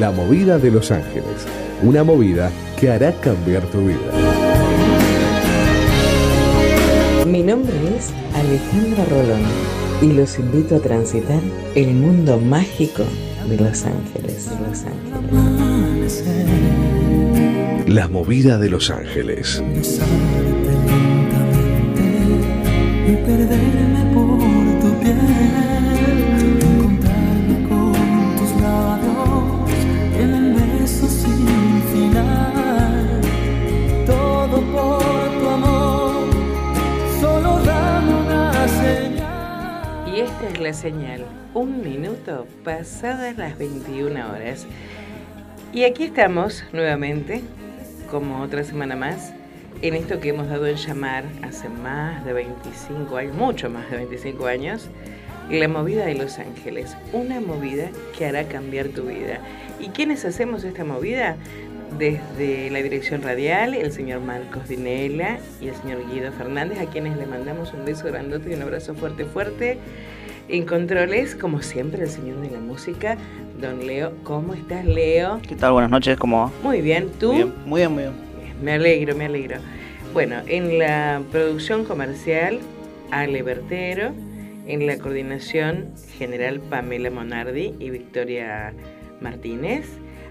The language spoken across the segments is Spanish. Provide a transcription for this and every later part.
La movida de Los Ángeles. Una movida que hará cambiar tu vida. Mi nombre es Alejandra Rolón y los invito a transitar el mundo mágico de Los Ángeles. Los Ángeles. La movida de Los Ángeles. y perderme por señal. Un minuto pasadas las 21 horas. Y aquí estamos nuevamente, como otra semana más, en esto que hemos dado en llamar hace más de 25 años, mucho más de 25 años, la movida de Los Ángeles. Una movida que hará cambiar tu vida. ¿Y quiénes hacemos esta movida? Desde la dirección radial, el señor Marcos Dinela y el señor Guido Fernández, a quienes le mandamos un beso grandote y un abrazo fuerte, fuerte. En controles, como siempre, el señor de la música, don Leo. ¿Cómo estás, Leo? ¿Qué tal? Buenas noches, ¿cómo va? Muy bien, ¿tú? Muy bien, muy bien, muy bien. Me alegro, me alegro. Bueno, en la producción comercial, Ale Bertero, en la coordinación general Pamela Monardi y Victoria Martínez,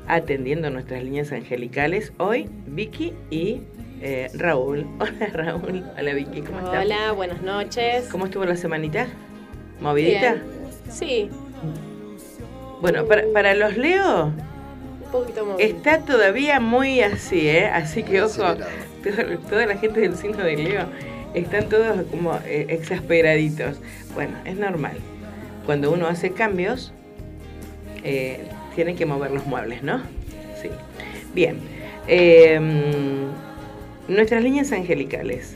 atendiendo nuestras líneas angelicales, hoy Vicky y eh, Raúl. Hola Raúl, hola Vicky, ¿cómo estás? Hola, buenas noches. ¿Cómo estuvo la semanita? ¿Movidita? Bien. Sí, Bueno, para, para los Leo un poquito más. está todavía muy así, ¿eh? Así que ojo, toda, toda la gente del signo de Leo están todos como eh, exasperaditos. Bueno, es normal. Cuando uno hace cambios, eh, tiene que mover los muebles, ¿no? Sí. Bien. Eh, nuestras líneas angelicales.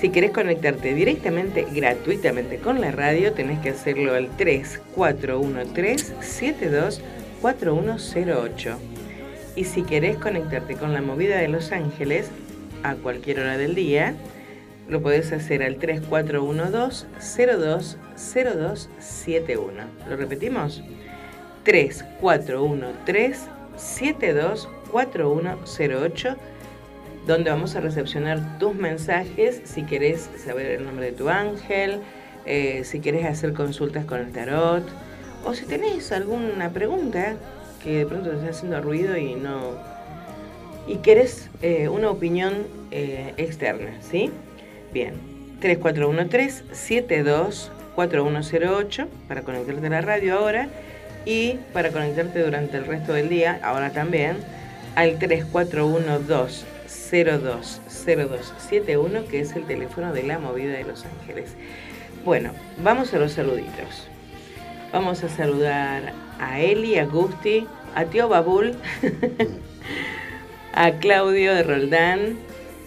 Si querés conectarte directamente, gratuitamente con la radio, tenés que hacerlo al 3413-724108. Y si querés conectarte con la movida de Los Ángeles, a cualquier hora del día, lo podés hacer al 3412-020271. ¿Lo repetimos? 3413-724108 donde vamos a recepcionar tus mensajes si querés saber el nombre de tu ángel, eh, si querés hacer consultas con el tarot, o si tenés alguna pregunta que de pronto te está haciendo ruido y no. y querés eh, una opinión eh, externa, ¿sí? Bien. 3413-724108 para conectarte a la radio ahora y para conectarte durante el resto del día, ahora también, al 3412 020271, que es el teléfono de la movida de Los Ángeles. Bueno, vamos a los saluditos. Vamos a saludar a Eli, a Gusti, a Tío Babul, a Claudio de Roldán,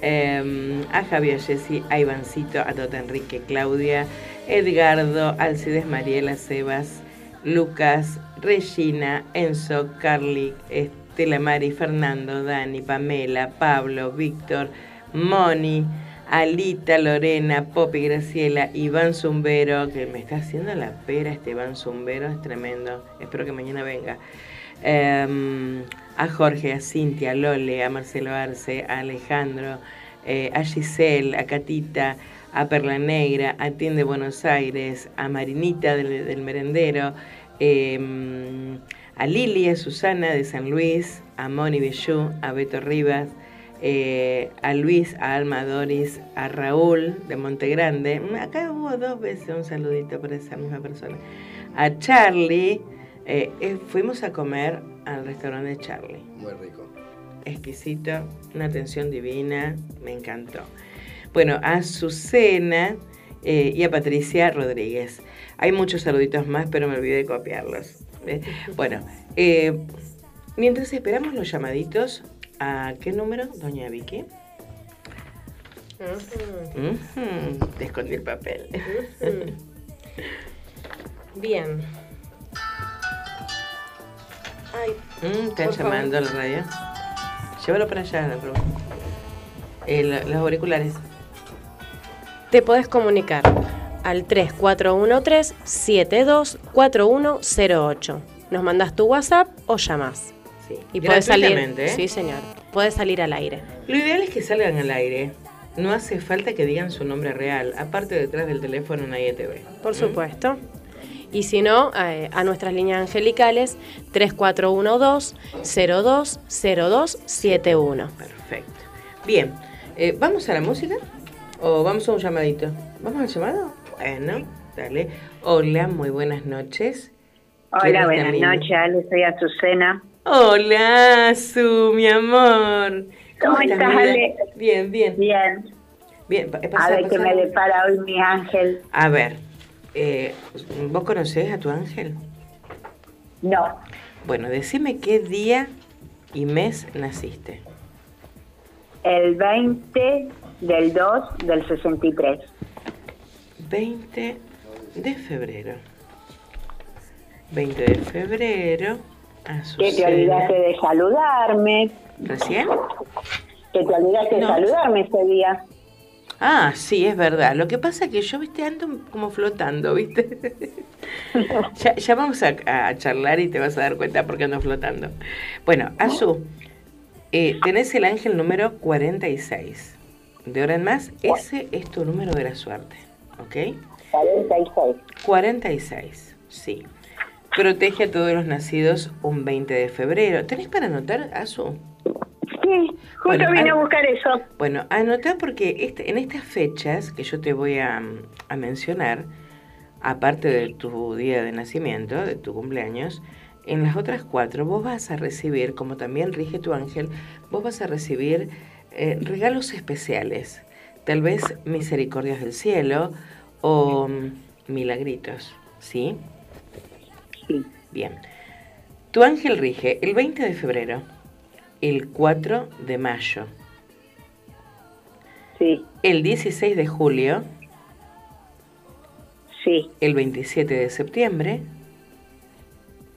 eh, a Javier Jessy, a Ivancito, a Tota Enrique, Claudia, Edgardo, Alcides Mariela, Sebas, Lucas, Regina, Enzo, Carly, Estela Mari, Fernando, Dani, Pamela, Pablo, Víctor, Moni, Alita, Lorena, Popi, Graciela, Iván Zumbero, que me está haciendo la pera este Iván Zumbero, es tremendo. Espero que mañana venga. Eh, a Jorge, a Cintia, a Lole, a Marcelo Arce, a Alejandro, eh, a Giselle, a Catita, a Perla Negra, a Tien de Buenos Aires, a Marinita del, del Merendero, eh, a Lili, a Susana de San Luis, a Moni Bellú, a Beto Rivas, eh, a Luis, a Alma Doris, a Raúl de Montegrande. Mm, Acá hubo dos veces un saludito para esa misma persona. A Charlie, eh, eh, fuimos a comer al restaurante de Charlie. Muy rico. Exquisito, una atención divina, me encantó. Bueno, a Azucena y a Patricia Rodríguez. Hay muchos saluditos más, pero me olvidé de copiarlos. Eh, Bueno, eh, mientras esperamos los llamaditos, ¿a qué número, doña Vicky? Ujú, Te escondí el papel. Bien. Ay, Mm, están llamando a la radio. Llévalo para allá, la pro. Eh, lo- los auriculares. te podés comunicar al 3413-724108. Nos mandás tu WhatsApp o llamás. Sí. Y salir. ¿eh? Sí, señor. Puede salir al aire. Lo ideal es que salgan al aire. No hace falta que digan su nombre real. Aparte, detrás del teléfono nadie te ve. Por ¿Mm? supuesto. Y si no, eh, a nuestras líneas angelicales 3412-020271. Perfecto. Bien, eh, ¿vamos a la música? ¿O vamos a un llamadito? ¿Vamos al llamado? Bueno, dale. Hola, muy buenas noches. ¿Quién Hola, buenas noches, Ale, soy Azucena. Hola, Su, mi amor. ¿Cómo estás, vida? Ale? Bien, bien. Bien, bien. pa- a pasa- ver qué me depara hoy mi ángel. A ver, eh, ¿vos conocés a tu ángel? No, Bueno, decime qué día y mes naciste. el 20 del 2 del 63. 20 de febrero. 20 de febrero. Que te olvidaste de saludarme, ¿Recién? que te olvidaste No. de saludarme ese día. Ah, sí, es verdad. Lo que pasa es que yo, viste, ando como flotando, viste. ya, ya vamos a, a charlar y te vas a dar cuenta por qué ando flotando. Bueno, Azu, eh, tenés el ángel número 46. De ahora en más, ese es tu número de la suerte, ¿ok? 46. 46, sí. Protege a todos los nacidos un 20 de febrero. ¿Tenés para anotar, Azu? Sí, justo Bueno, vine a buscar eso. Bueno, anota porque este, en estas fechas que yo te voy a, a mencionar, aparte de tu día de nacimiento, de tu cumpleaños, en las otras cuatro vos vas a recibir, como también rige tu ángel, vos vas a recibir eh, regalos especiales, tal vez misericordias del cielo o milagritos, ¿sí? Sí, Bien. Tu ángel rige el 20 de febrero, el 4 de mayo, sí, el 16 de julio, sí, el 27 de septiembre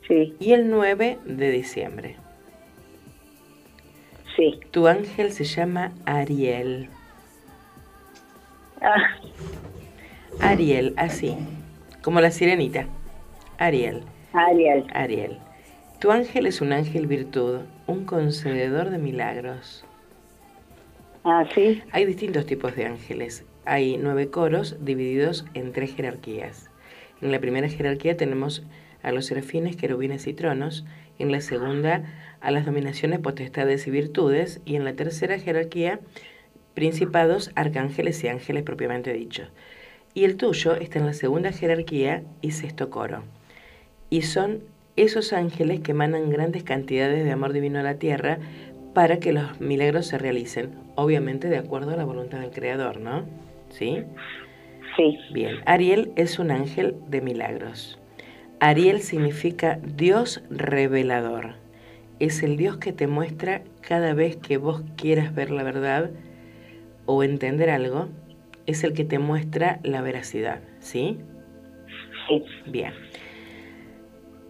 sí, y el 9 de diciembre. sí. Tu ángel se llama Ariel. Ah, Ariel, así, como la sirenita. Ariel, Ariel. Ariel. Tu ángel es un ángel virtud, un concededor de milagros. Ah, sí, Hay distintos tipos de ángeles. Hay nueve coros divididos en tres jerarquías. En la primera jerarquía tenemos a los serafines, querubines y tronos. En la segunda a las dominaciones, potestades y virtudes. Y en la tercera jerarquía, principados, arcángeles y ángeles propiamente dichos. Y el tuyo está en la segunda jerarquía y sexto coro. Y son esos ángeles que emanan grandes cantidades de amor divino a la tierra para que los milagros se realicen, obviamente de acuerdo a la voluntad del Creador, ¿no? ¿Sí? sí, Bien, Ariel es un ángel de milagros. Ariel significa Dios revelador. Es el Dios que te muestra cada vez que vos quieras ver la verdad o entender algo, es el que te muestra la veracidad, ¿sí? sí. Bien.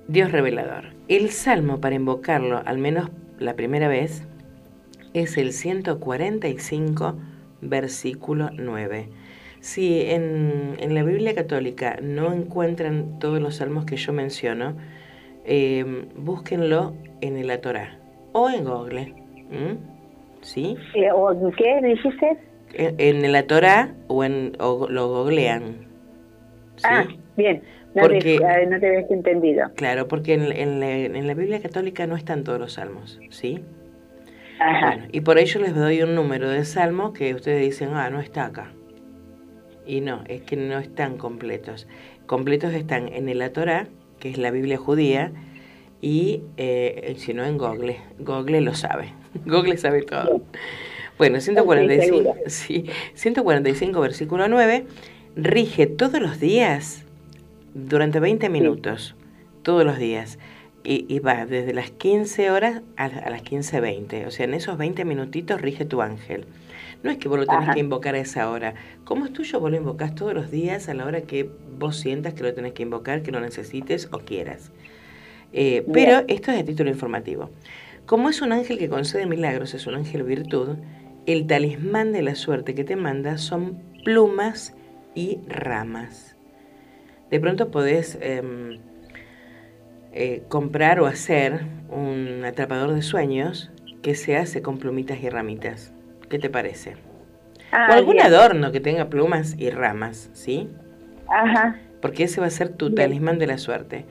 Dios revelador. El salmo para invocarlo, al menos la primera vez, es el 145, versículo 9. Si en, en la Biblia católica no encuentran todos los salmos que yo menciono, eh, búsquenlo en la Torah o en Google. ¿m? ¿Sí? Eh, ¿o ¿Qué dijiste? En, en la Torah o, en, o lo googlean. ¿sí? Ah, bien. No, Porque- te, ah, no te habías entendido. Claro, porque en, en la, en la Biblia católica no están todos los salmos, ¿sí? Ajá. Bueno, y por ello les doy un número de salmo que ustedes dicen, ah, no está acá. Y no, es que no están completos. Completos están en el Torah, que es la Biblia judía, y eh, si no en Google. Google lo sabe. Google sabe todo. Bueno, 145, seguro. sí, 145 versículo 9, rige todos los días durante 20 minutos, todos los días. Y, y va desde las 15 horas a, a las 15.20. O sea, en esos 20 minutitos rige tu ángel. No es que vos lo tenés Ajá. que invocar a esa hora. Como es tuyo, vos lo invocás todos los días a la hora que vos sientas que lo tenés que invocar, que lo necesites o quieras. Eh, pero esto es de título informativo. Como es un ángel que concede milagros, es un ángel virtud, el talismán de la suerte que te manda son plumas y ramas. De pronto podés em, eh, comprar o hacer un atrapador de sueños que se hace con plumitas y ramitas. ¿Qué te parece? Ah, o algún bien. adorno que tenga plumas y ramas, ¿sí? Ajá. Porque ese va a ser tu Bien. talismán de la suerte.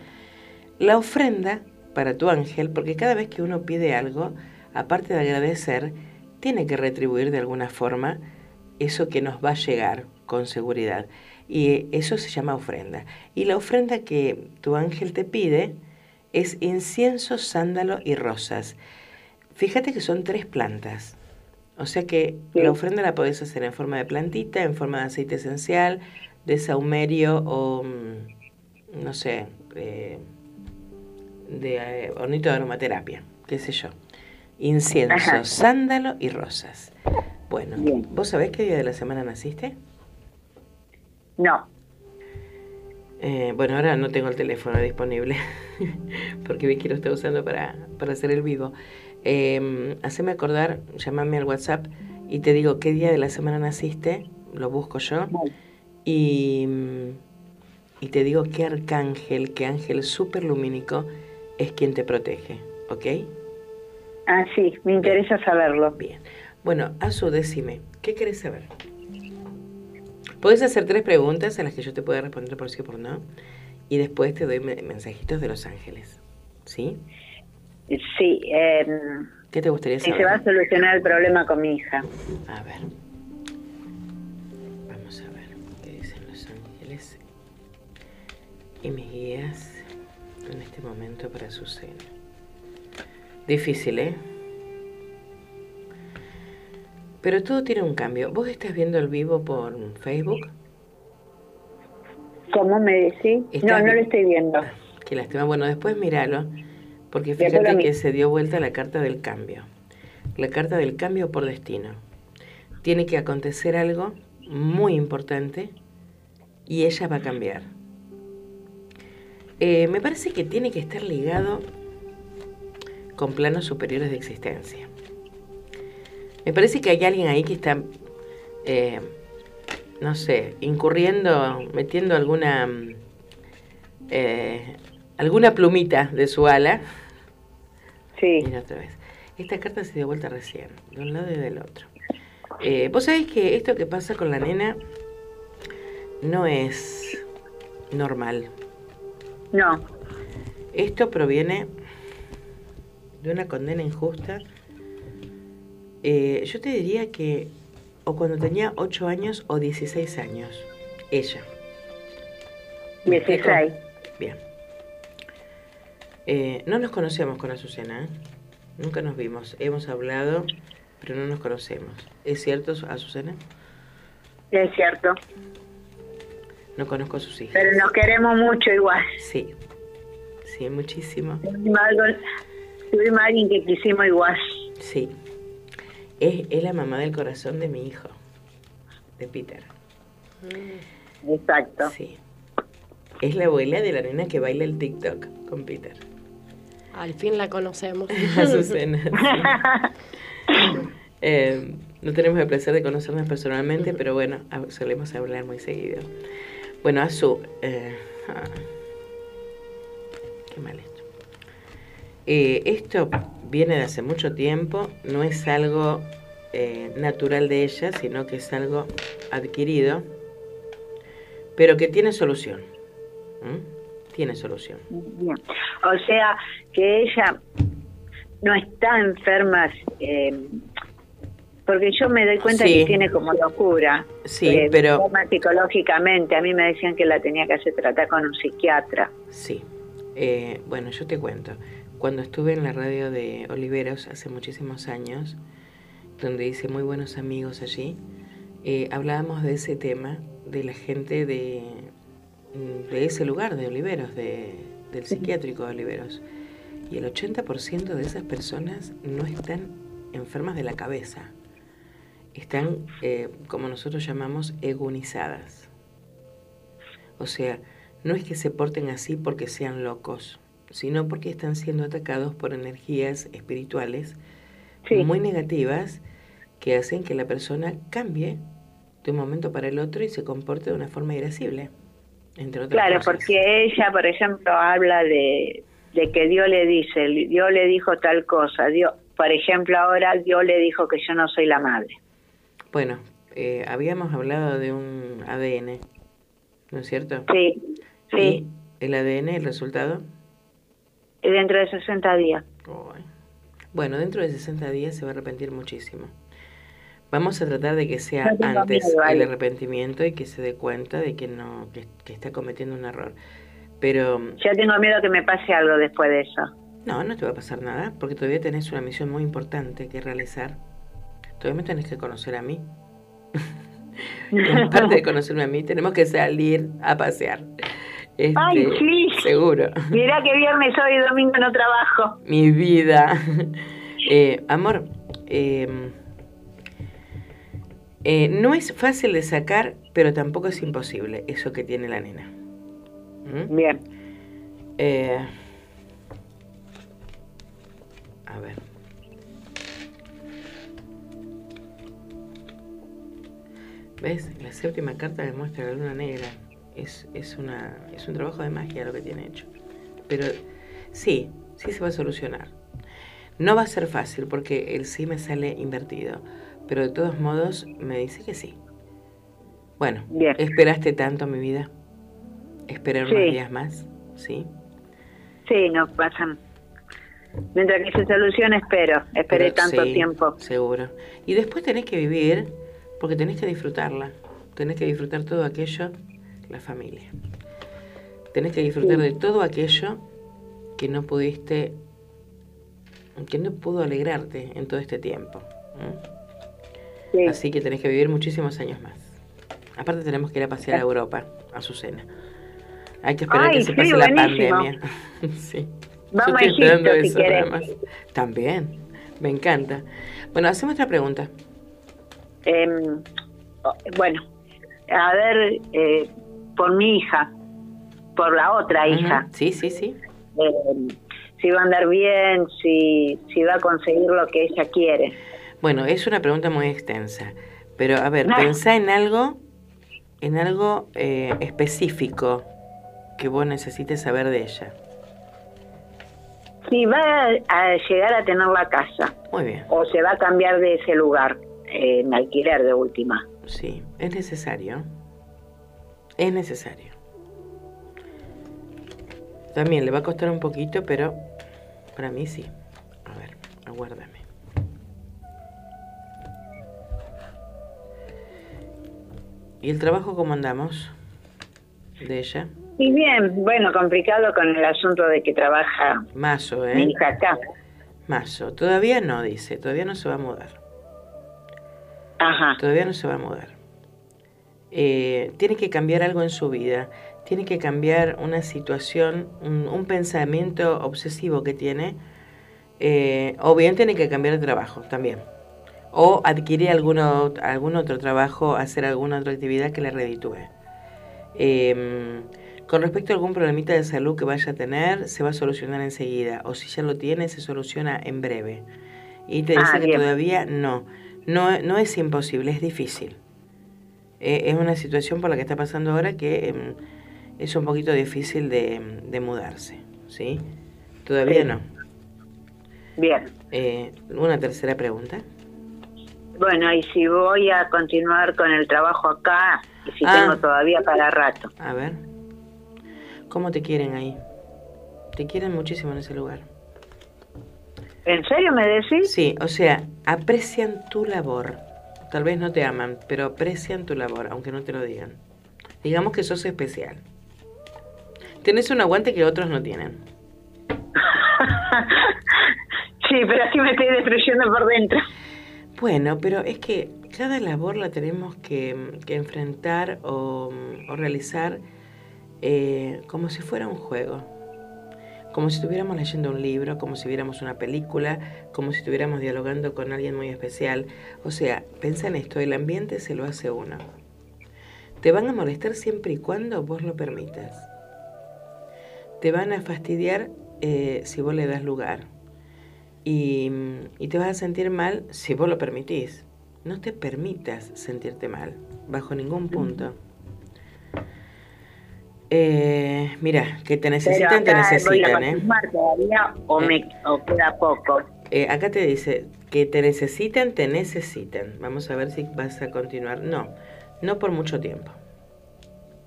La ofrenda para tu ángel, porque cada vez que uno pide algo, aparte de agradecer, tiene que retribuir de alguna forma eso que nos va a llegar con seguridad. Y eso se llama ofrenda. Y la ofrenda que tu ángel te pide es incienso, sándalo y rosas. Fíjate que son tres plantas. O sea que Sí. la ofrenda la podés hacer en forma de plantita, en forma de aceite esencial, de saumerio o, mm, no sé, eh, de eh, hornito de aromaterapia, qué sé yo. Incienso, Ajá. sándalo y rosas. Bueno, Bien. ¿vos sabés qué día de la semana naciste? No. Eh, bueno, ahora no tengo el teléfono disponible porque vi que lo estaba usando para, para hacer el vivo. Eh, haceme acordar, llámame al WhatsApp y te digo qué día de la semana naciste, lo busco yo, y, y te digo qué arcángel, qué ángel súper lumínico es quien te protege, ¿ok? Ah, sí, me interesa saberlo. Bien. Bueno, Azu, decime, ¿qué querés saber? Puedes hacer tres preguntas a las que yo te pueda responder por sí o por no, y después te doy me- mensajitos de los ángeles, ¿sí? Sí, eh, ¿Qué te gustaría saber? se va a solucionar el problema con mi hija. A ver. Vamos a ver qué dicen los ángeles y mis guías en este momento para su cena. Difícil, ¿eh? Pero todo tiene un cambio. ¿Vos estás viendo el vivo por Facebook? ¿Cómo me decís? No, no lo estoy viendo. Ah, Qué lástima. Bueno, después míralo, porque fíjate que se dio vuelta la carta del cambio. La carta del cambio por destino. Tiene que acontecer algo muy importante y ella va a cambiar. Eh, me parece que tiene que estar ligado con planos superiores de existencia. Me parece que hay alguien ahí que está, eh, no sé, incurriendo, metiendo alguna, mm, eh, alguna plumita de su ala. Sí. Mira otra vez. Esta carta se dio vuelta recién, de un lado y del otro. Eh, Vos sabés que esto que pasa con la nena no es normal. No. Esto proviene de una condena injusta. Eh, yo te diría que o cuando tenía 8 años o 16 años. Ella. ¿Me explico? 16. Bien. Eh, no nos conocemos con Azucena, ¿eh? Nunca nos vimos. Hemos hablado, pero no nos conocemos. ¿Es cierto, Azucena? Es cierto. No conozco a sus hijas. Pero nos queremos mucho igual. Sí. Sí, muchísimo. Algo- Tuvimos a alguien que quisimos igual. Sí. Es, es la mamá del corazón de mi hijo, de Peter. Exacto. Sí. Es la abuela de la nena que baila el TikTok con Peter. Al fin la conocemos. Azucena. sí. Eh, no tenemos el placer de conocernos personalmente, pero bueno, solemos hablar muy seguido. Bueno, Azu, eh, ah, qué mal esto. Eh, esto viene de hace mucho tiempo, no es algo eh, natural de ella, sino que es algo adquirido, pero que tiene solución. ¿Mm? Tiene solución. Bien. O sea, que ella no está enferma, eh, porque yo me doy cuenta Sí. que tiene como locura. Sí, eh, pero- psicológicamente. A mí me decían que la tenía que hacer tratar con un psiquiatra. Sí. Eh, bueno, yo te cuento. Cuando estuve en la radio de Oliveros hace muchísimos años, donde hice muy buenos amigos allí, eh, hablábamos de ese tema, de la gente de, de ese lugar, de Oliveros, de, del psiquiátrico de Oliveros. Y el 80% de esas personas no están enfermas de la cabeza. Están, eh, como nosotros llamamos, egonizadas. O sea, no es que se porten así porque sean locos, sino porque están siendo atacados por energías espirituales Sí. muy negativas que hacen que la persona cambie de un momento para el otro y se comporte de una forma irascible, entre otras Claro, cosas. porque ella, por ejemplo, habla de, de que Dios le dice, Dios le dijo tal cosa, Dios, por ejemplo, ahora Dios le dijo que yo no soy la madre. Bueno, eh, habíamos hablado de un ADN, ¿no es cierto? Sí, sí. ¿Y el ADN, el resultado? Dentro de 60 días. Bueno, dentro de 60 días se va a arrepentir muchísimo. Vamos a tratar de que sea No antes miedo, el arrepentimiento y que se dé cuenta de que no que, que está cometiendo un error. Pero Yo tengo miedo que me pase algo después de eso. no, no te va a pasar nada, porque todavía tenés una misión muy importante que realizar. Todavía me tenés que conocer a mí. y aparte de conocerme a mí, tenemos que salir a pasear. Este, Ay, sí. Seguro. Mirá que viernes, sábado y domingo no trabajo. Mi vida. Eh, amor, eh, eh, no es fácil de sacar, pero tampoco es imposible eso que tiene la nena. ¿Mm? Bien. A ver. ¿Ves? La séptima carta demuestra la luna negra. Es, es, una, es un trabajo de magia lo que tiene hecho. Pero sí, sí se va a solucionar. No va a ser fácil porque el sí me sale invertido. Pero de todos modos me dice que sí. Bueno, Bien. esperaste tanto mi vida. Esperar Sí. unos días más, ¿sí? Sí, no pasan. Mientras que se solucione, espero. Esperé Pero tanto sí, tiempo. Seguro. Y después tenés que vivir, porque tenés que disfrutarla. Tenés que disfrutar todo aquello, la familia. Tenés que disfrutar de todo aquello que no pudiste, que no pudo alegrarte en todo este tiempo. Así que tenés que vivir muchísimos años más. Aparte tenemos que ir a pasear a Europa, a su cena. Hay que esperar Ay, que se sí, pase la pandemia. sí. Vamos Yo a estoy Egipto, si eso, nada más. También, me encanta. Bueno, hacemos otra pregunta. Em, bueno, a ver, eh, por mi hija, por la otra hija, Sí, sí, sí. em, si va a andar bien, si, si va a conseguir lo que ella quiere. Bueno, es una pregunta muy extensa. Pero a ver, No. pensá en algo, en algo eh, específico que vos necesites saber de ella. Si va a llegar a tener la casa Muy bien. o se va a cambiar de ese lugar eh, en alquiler de última. Sí, es necesario. Es necesario. También le va a costar un poquito, pero para mí sí. A ver, aguárdame. ¿Y el trabajo cómo andamos? De ella. Y bien, bueno, complicado con el asunto de que trabaja Mazo, mi ¿eh? hija acá. Mazo. Todavía no, dice. Todavía no se va a mudar. Ajá. Todavía no se va a mudar. Eh, tiene que cambiar algo en su vida. Tiene que cambiar una situación, un, un pensamiento obsesivo que tiene. Eh, o bien tiene que cambiar de trabajo también. O adquirir alguno, algún otro trabajo, hacer alguna otra actividad que le reditúe. Eh, con respecto a algún problemita de salud que vaya a tener, se va a solucionar enseguida. O si ya lo tiene, se soluciona en breve. Y te Ah, dice que bien. todavía no. no. No es imposible, es difícil. Eh, es una situación por la que está pasando ahora que em, es un poquito difícil de, de mudarse. ¿sí? Todavía Sí. no. Bien. Eh, una tercera pregunta. Bueno, y si voy a continuar con el trabajo acá, y si Ah. tengo todavía para rato. A ver. ¿Cómo te quieren ahí? Te quieren muchísimo en ese lugar. ¿En serio me decís? Sí, o sea, aprecian tu labor. Tal vez no te aman, pero aprecian tu labor, aunque no te lo digan. Digamos que sos especial. Tenés un aguante que otros no tienen. sí, pero así me estoy destruyendo por dentro. Bueno, pero es que cada labor la tenemos que, que enfrentar o, o realizar eh, como si fuera un juego. Como si estuviéramos leyendo un libro, como si viéramos una película, como si estuviéramos dialogando con alguien muy especial. O sea, piensa en esto, el ambiente se lo hace uno. Te van a molestar siempre y cuando vos lo permitas. Te van a fastidiar eh, si vos le das lugar. Y, y te vas a sentir mal si vos lo permitís. No te permitas sentirte mal, bajo ningún punto. Eh, mira, que te necesitan, te acá voy a necesitan, ¿eh? todavía o, Eh. me, o queda poco. Eh, Acá te dice que te necesitan, te necesitan. Vamos a ver si vas a continuar. No, no por mucho tiempo.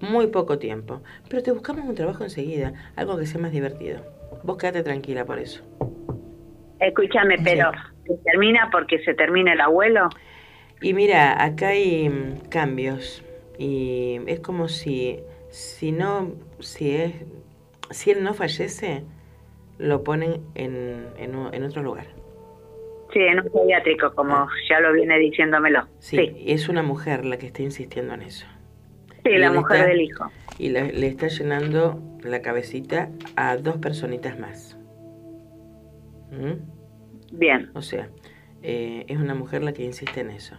Muy poco tiempo. Pero te buscamos un trabajo enseguida, algo que sea más divertido. Vos quédate tranquila por eso. Escúchame, pero ¿se termina porque se termina el abuelo? Y mira, acá hay mm, cambios y es como si si no si es si él no fallece lo ponen en, en, otro lugar. Sí, en un pediátrico, como ya lo viene diciéndomelo. Sí, es una mujer la que está insistiendo en eso. sí, Y la mujer está- del hijo. Y le, le está llenando la cabecita a dos personitas más. ¿Mm? Bien, O sea, eh, es una mujer la que insiste en eso.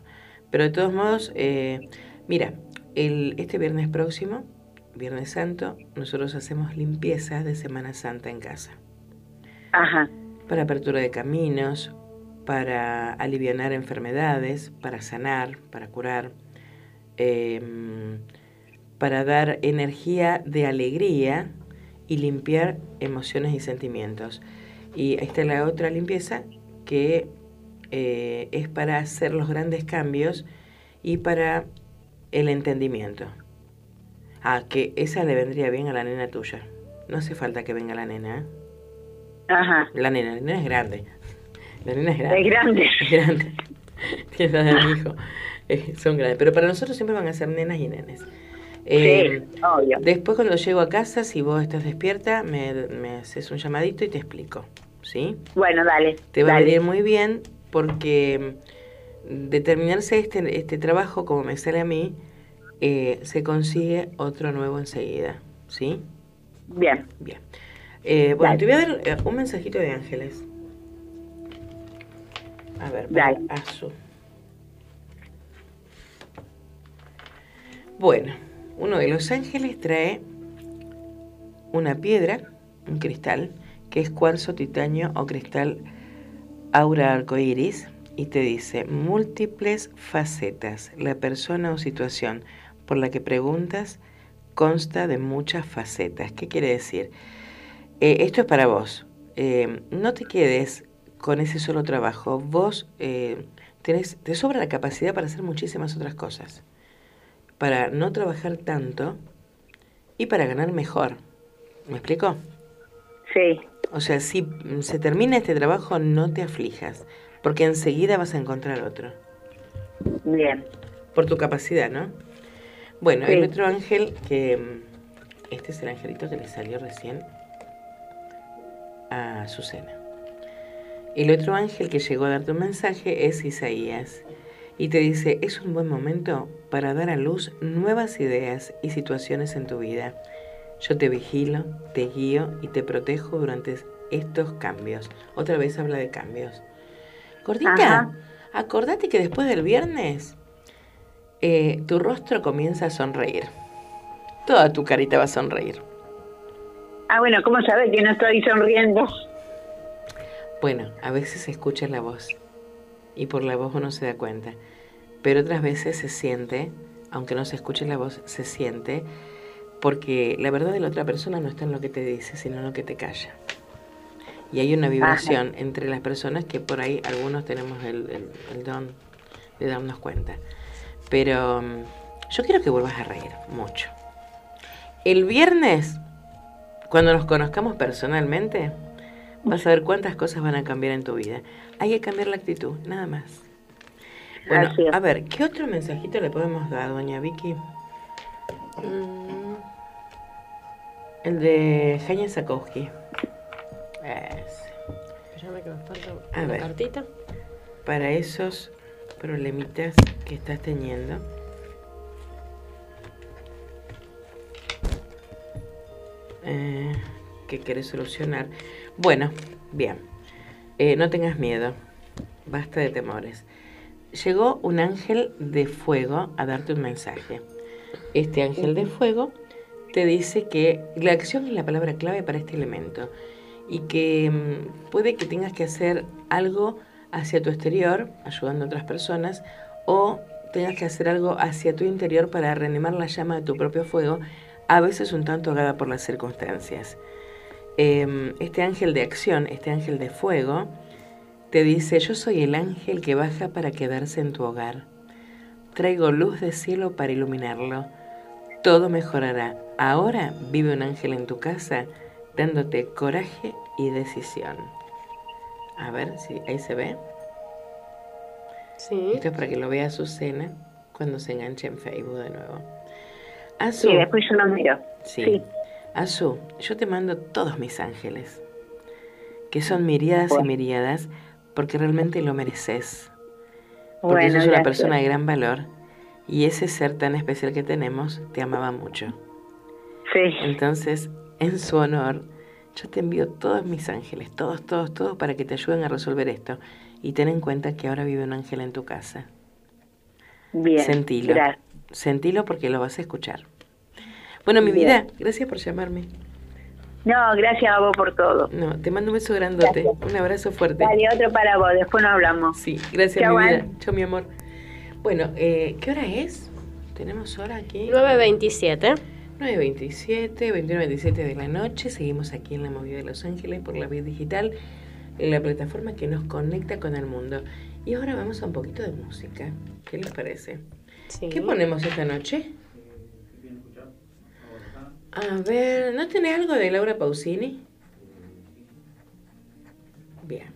Pero de todos modos, eh, mira, el, este viernes próximo, Viernes Santo, nosotros hacemos limpieza de Semana Santa en casa. ajá, Para apertura de caminos, para aliviar enfermedades, para sanar, para curar, em, para dar energía de alegría y limpiar emociones y sentimientos. Y esta es la otra limpieza que eh, es para hacer los grandes cambios y para el entendimiento. Ah, que esa le vendría bien a la nena tuya. No hace falta que venga la nena, ¿eh? ajá. La nena, la nena es grande. La nena es grande. Es grande. Es grande. Tiene la de mi hijo. Eh, son grandes. Pero para nosotros siempre van a ser nenas y nenes. Eh, sí, obvio. Después cuando llego a casa, si vos estás despierta, me, me haces un llamadito y te explico. ¿Sí? Bueno, dale. Te va a venir muy bien porque mm, de terminarse este, este trabajo, como me sale a mí, eh, se consigue otro nuevo enseguida. ¿Sí? Bien, Bien. Eh, bueno, Dale. te voy a dar eh, un mensajito de ángeles. A ver, para Dale. Azu. Bueno, uno de los ángeles trae una piedra, un cristal, que es cuarzo, titanio o cristal aura arcoíris, y te dice múltiples facetas. La persona o situación por la que preguntas consta de muchas facetas. ¿Qué quiere decir? Eh, esto es para vos. Eh, no te quedes con ese solo trabajo. Vos eh, tenés, te sobra la capacidad para hacer muchísimas otras cosas. Para no trabajar tanto y para ganar mejor. ¿Me explico? sí, O sea, si se termina este trabajo, no te aflijas, porque enseguida vas a encontrar otro. bien. Por tu capacidad, ¿no? Bueno, Sí. el otro ángel que... mm, Este es el angelito que le salió recién a Azucena. El otro ángel que llegó a darte un mensaje es Isaías y te dice, es un buen momento para dar a luz nuevas ideas y situaciones en tu vida. Yo te vigilo, te guío y te protejo durante estos cambios. Otra vez habla de cambios. Gordita, Ajá. acordate que después del viernes eh, tu rostro comienza a sonreír. Toda tu carita va a sonreír. Ah, bueno, ¿cómo sabes que no estoy sonriendo? Bueno, a veces se escucha la voz y por la voz uno se da cuenta, pero otras veces se siente, aunque no se escuche la voz, se siente porque la verdad de la otra persona no está en lo que te dice, sino en lo que te calla. Y hay una vibración entre las personas que por ahí algunos tenemos el, el- el don de darnos cuenta. Pero mm, yo quiero que vuelvas a reír mucho. El viernes, cuando nos conozcamos personalmente, vas a ver cuántas cosas van a cambiar en tu vida. Hay que cambiar la actitud, nada más. Bueno, a ver, ¿qué otro mensajito le podemos dar, doña Vicky? Mm, El de Jaime Sakowski. Ese. espérame que me falta A ver. cartita. Para esos problemitas que estás teniendo. eh, que querés solucionar. Bueno, bien. Eh, no tengas miedo. Basta de temores. Llegó un ángel de fuego a darte un mensaje. Este ángel de fuego te dice que la acción es la palabra clave para este elemento y que mm, puede que tengas que hacer algo hacia tu exterior, ayudando a otras personas, o tengas que hacer algo hacia tu interior para reanimar la llama de tu propio fuego a veces un tanto ahogada por las circunstancias. Em, este ángel de acción, este ángel de fuego, te dice, yo soy el ángel que baja para quedarse en tu hogar. Traigo luz de cielo para iluminarlo. Todo mejorará. Ahora vive un ángel en tu casa dándote coraje y decisión. A ver si ahí se ve. Sí. Esto es para que lo vea Azucena cuando se enganche en Facebook de nuevo. Sí, después yo lo miro. Sí. Sí. Azú, yo te mando todos mis ángeles, que son miriadas y Bueno. miriadas, porque realmente lo mereces. Porque Bueno, sos una gracias. persona de gran valor y ese ser tan especial que tenemos te amaba mucho. Sí. Entonces, en su honor, yo te envío todos mis ángeles, todos, todos, todos, para que te ayuden a resolver esto. Y ten en cuenta que ahora vive un ángel en tu casa. Bien. Sentilo. Gracias. Sentilo porque lo vas a escuchar. Bueno, mi Bien. vida, gracias por llamarme. No, gracias a vos por todo. No, te mando un beso grandote, un abrazo fuerte. Dale, otro para vos, después nos hablamos. Sí, gracias Chau, mi vida. Chao, mi amor. Bueno, eh, ¿qué hora es? Tenemos hora aquí. 927. 9.27, 21.27 de la noche. Seguimos aquí en la Movida de Los Ángeles por la vía digital, la plataforma que nos conecta con el mundo. Y ahora vamos a un poquito de música. ¿Qué les parece? Sí. ¿Qué ponemos esta noche? A ver, ¿no tenés algo de Laura Pausini? Bien,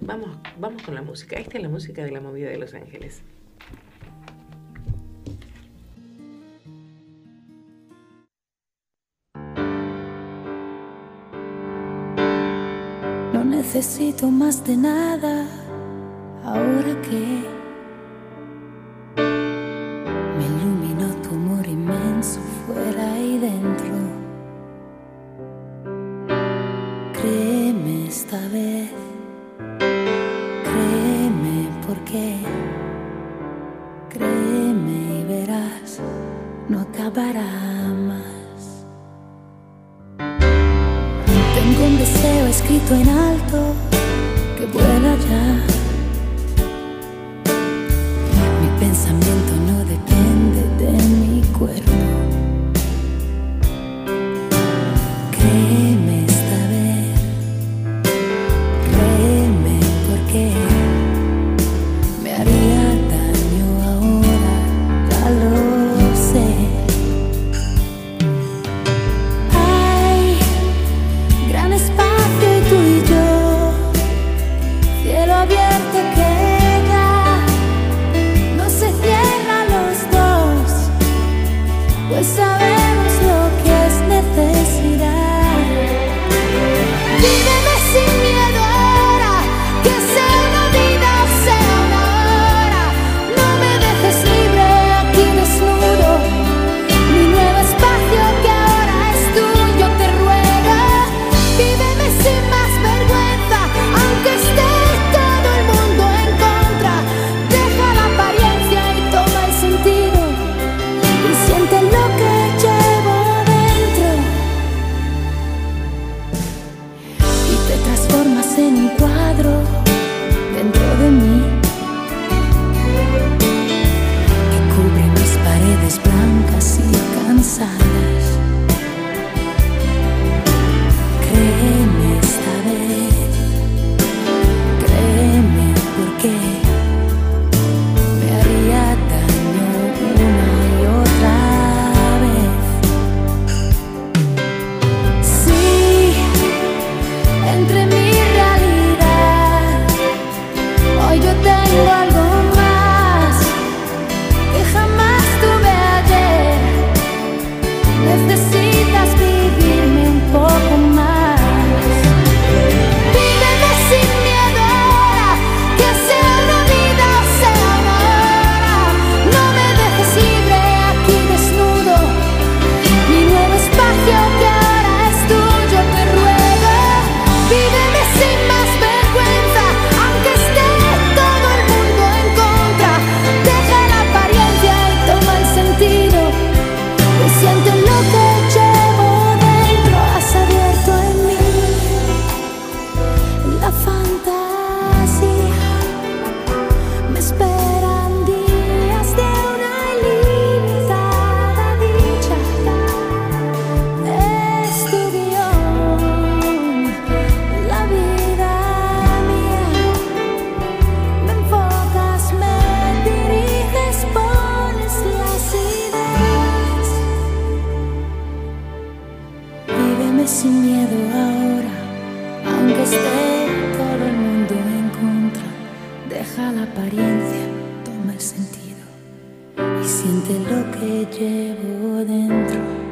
vamos, vamos con la música. Esta es la música de la movida de Los Ángeles. Necesito más de nada. Ahora que sentido y siente lo que llevo dentro.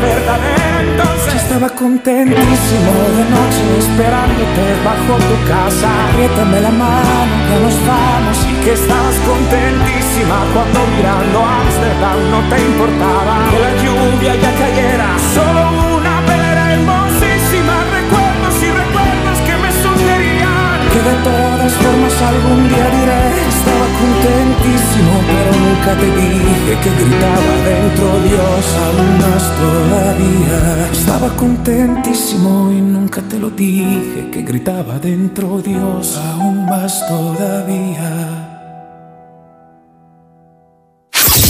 verdadera estaba contentísimo de noche esperándote bajo tu casa. Apriétame la mano, ya nos vamos. Y que estabas contentísima cuando mirando Amsterdam no te importaba. Que la lluvia ya cayera, solo una velera hermosísima. Recuerdos y recuerdos que me sugerían Que de todas formas algún día diré Estaba contentísimo Nunca te dije que gritaba dentro Dios, aún más todavía. Estaba contentísimo y nunca te lo dije que gritaba dentro Dios, aún más todavía.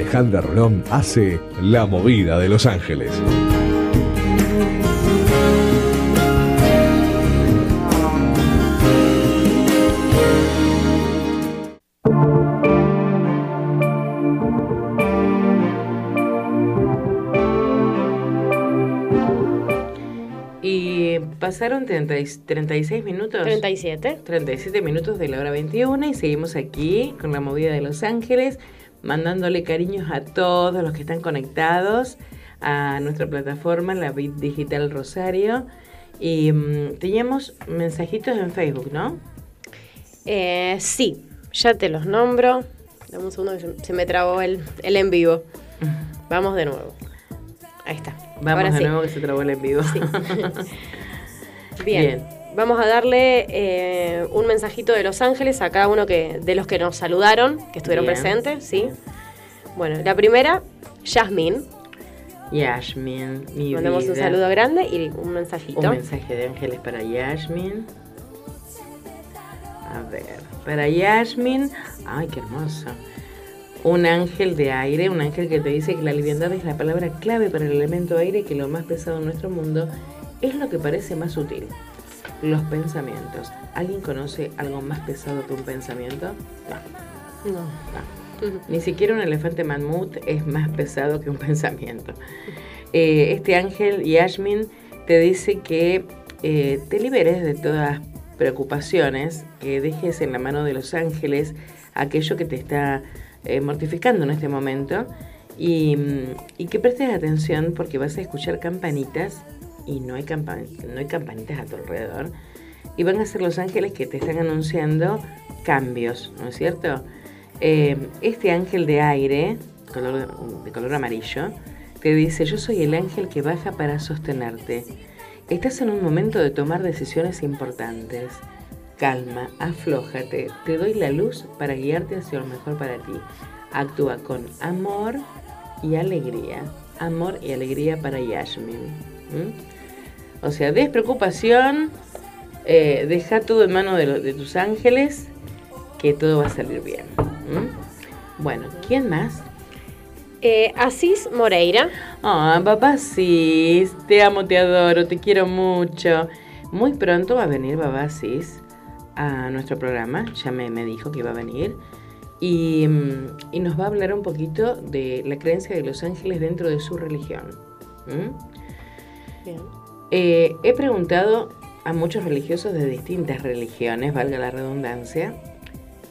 Alejandra Rolón hace La Movida de Los Ángeles. Y pasaron 30 y- 36 minutos. 37. 37 minutos de la hora 21 y seguimos aquí con la movida de Los Ángeles, mandándole cariños a todos los que están conectados a nuestra plataforma, la Bit Digital Rosario. Y mm, teníamos mensajitos en Facebook, ¿no? Eh, sí, ya te los nombro. Dame un segundo que se- me trabó el, el en vivo. Vamos de nuevo. Ahí está. Vamos Ahora de sí. nuevo que se trabó el en vivo. Bien. Bien. Vamos a darle eh, un mensajito de Los Ángeles a cada uno que, de los que nos saludaron, que estuvieron Bien. presentes, ¿sí? Bueno, la primera, Yasmín. Yasmin, mi Mandamos un saludo grande y un mensajito. Un mensaje de ángeles para Yasmin. A ver, para Yasmin. Ay, qué hermoso. Un ángel de aire, un ángel que te dice que la liviandad es la palabra clave para el elemento aire, que lo más pesado en nuestro mundo es lo que parece más útil. Los pensamientos. ¿Alguien conoce algo más pesado que un pensamiento? No. No. No. Ni siquiera un elefante mamut es más pesado que un pensamiento. Eh, este ángel Yasmin te dice que eh, te liberes de todas preocupaciones, que dejes en la mano de los ángeles aquello que te está eh, mortificando en este momento y, mm, y que prestes atención porque vas a escuchar campanitas y no hay, campa- no hay campanitas a tu alrededor y van a ser los ángeles que te están anunciando cambios, ¿no es cierto? Eh, este ángel de aire, color- de color amarillo, te dice, yo soy el ángel que baja para sostenerte. Estás en un momento de tomar decisiones importantes. Calma, aflójate, te doy la luz para guiarte hacia lo mejor para ti. Actúa con amor y alegría. Amor y alegría para Yasmin. ¿m? O sea, despreocupación, eh, deja todo en manos de, lo- de tus ángeles, que todo va a salir bien. Bueno, ¿quién más? Eh, Asís Moreira. Ah, papá Cis, te amo, te adoro, te quiero mucho. Muy pronto va a venir Babá Cis a nuestro programa, ya me, me dijo que iba a venir. Y, mm, y nos va a hablar un poquito de la creencia de los ángeles dentro de su religión. ¿Mm? Bien. Eh, he preguntado a muchos religiosos de distintas religiones, valga la redundancia,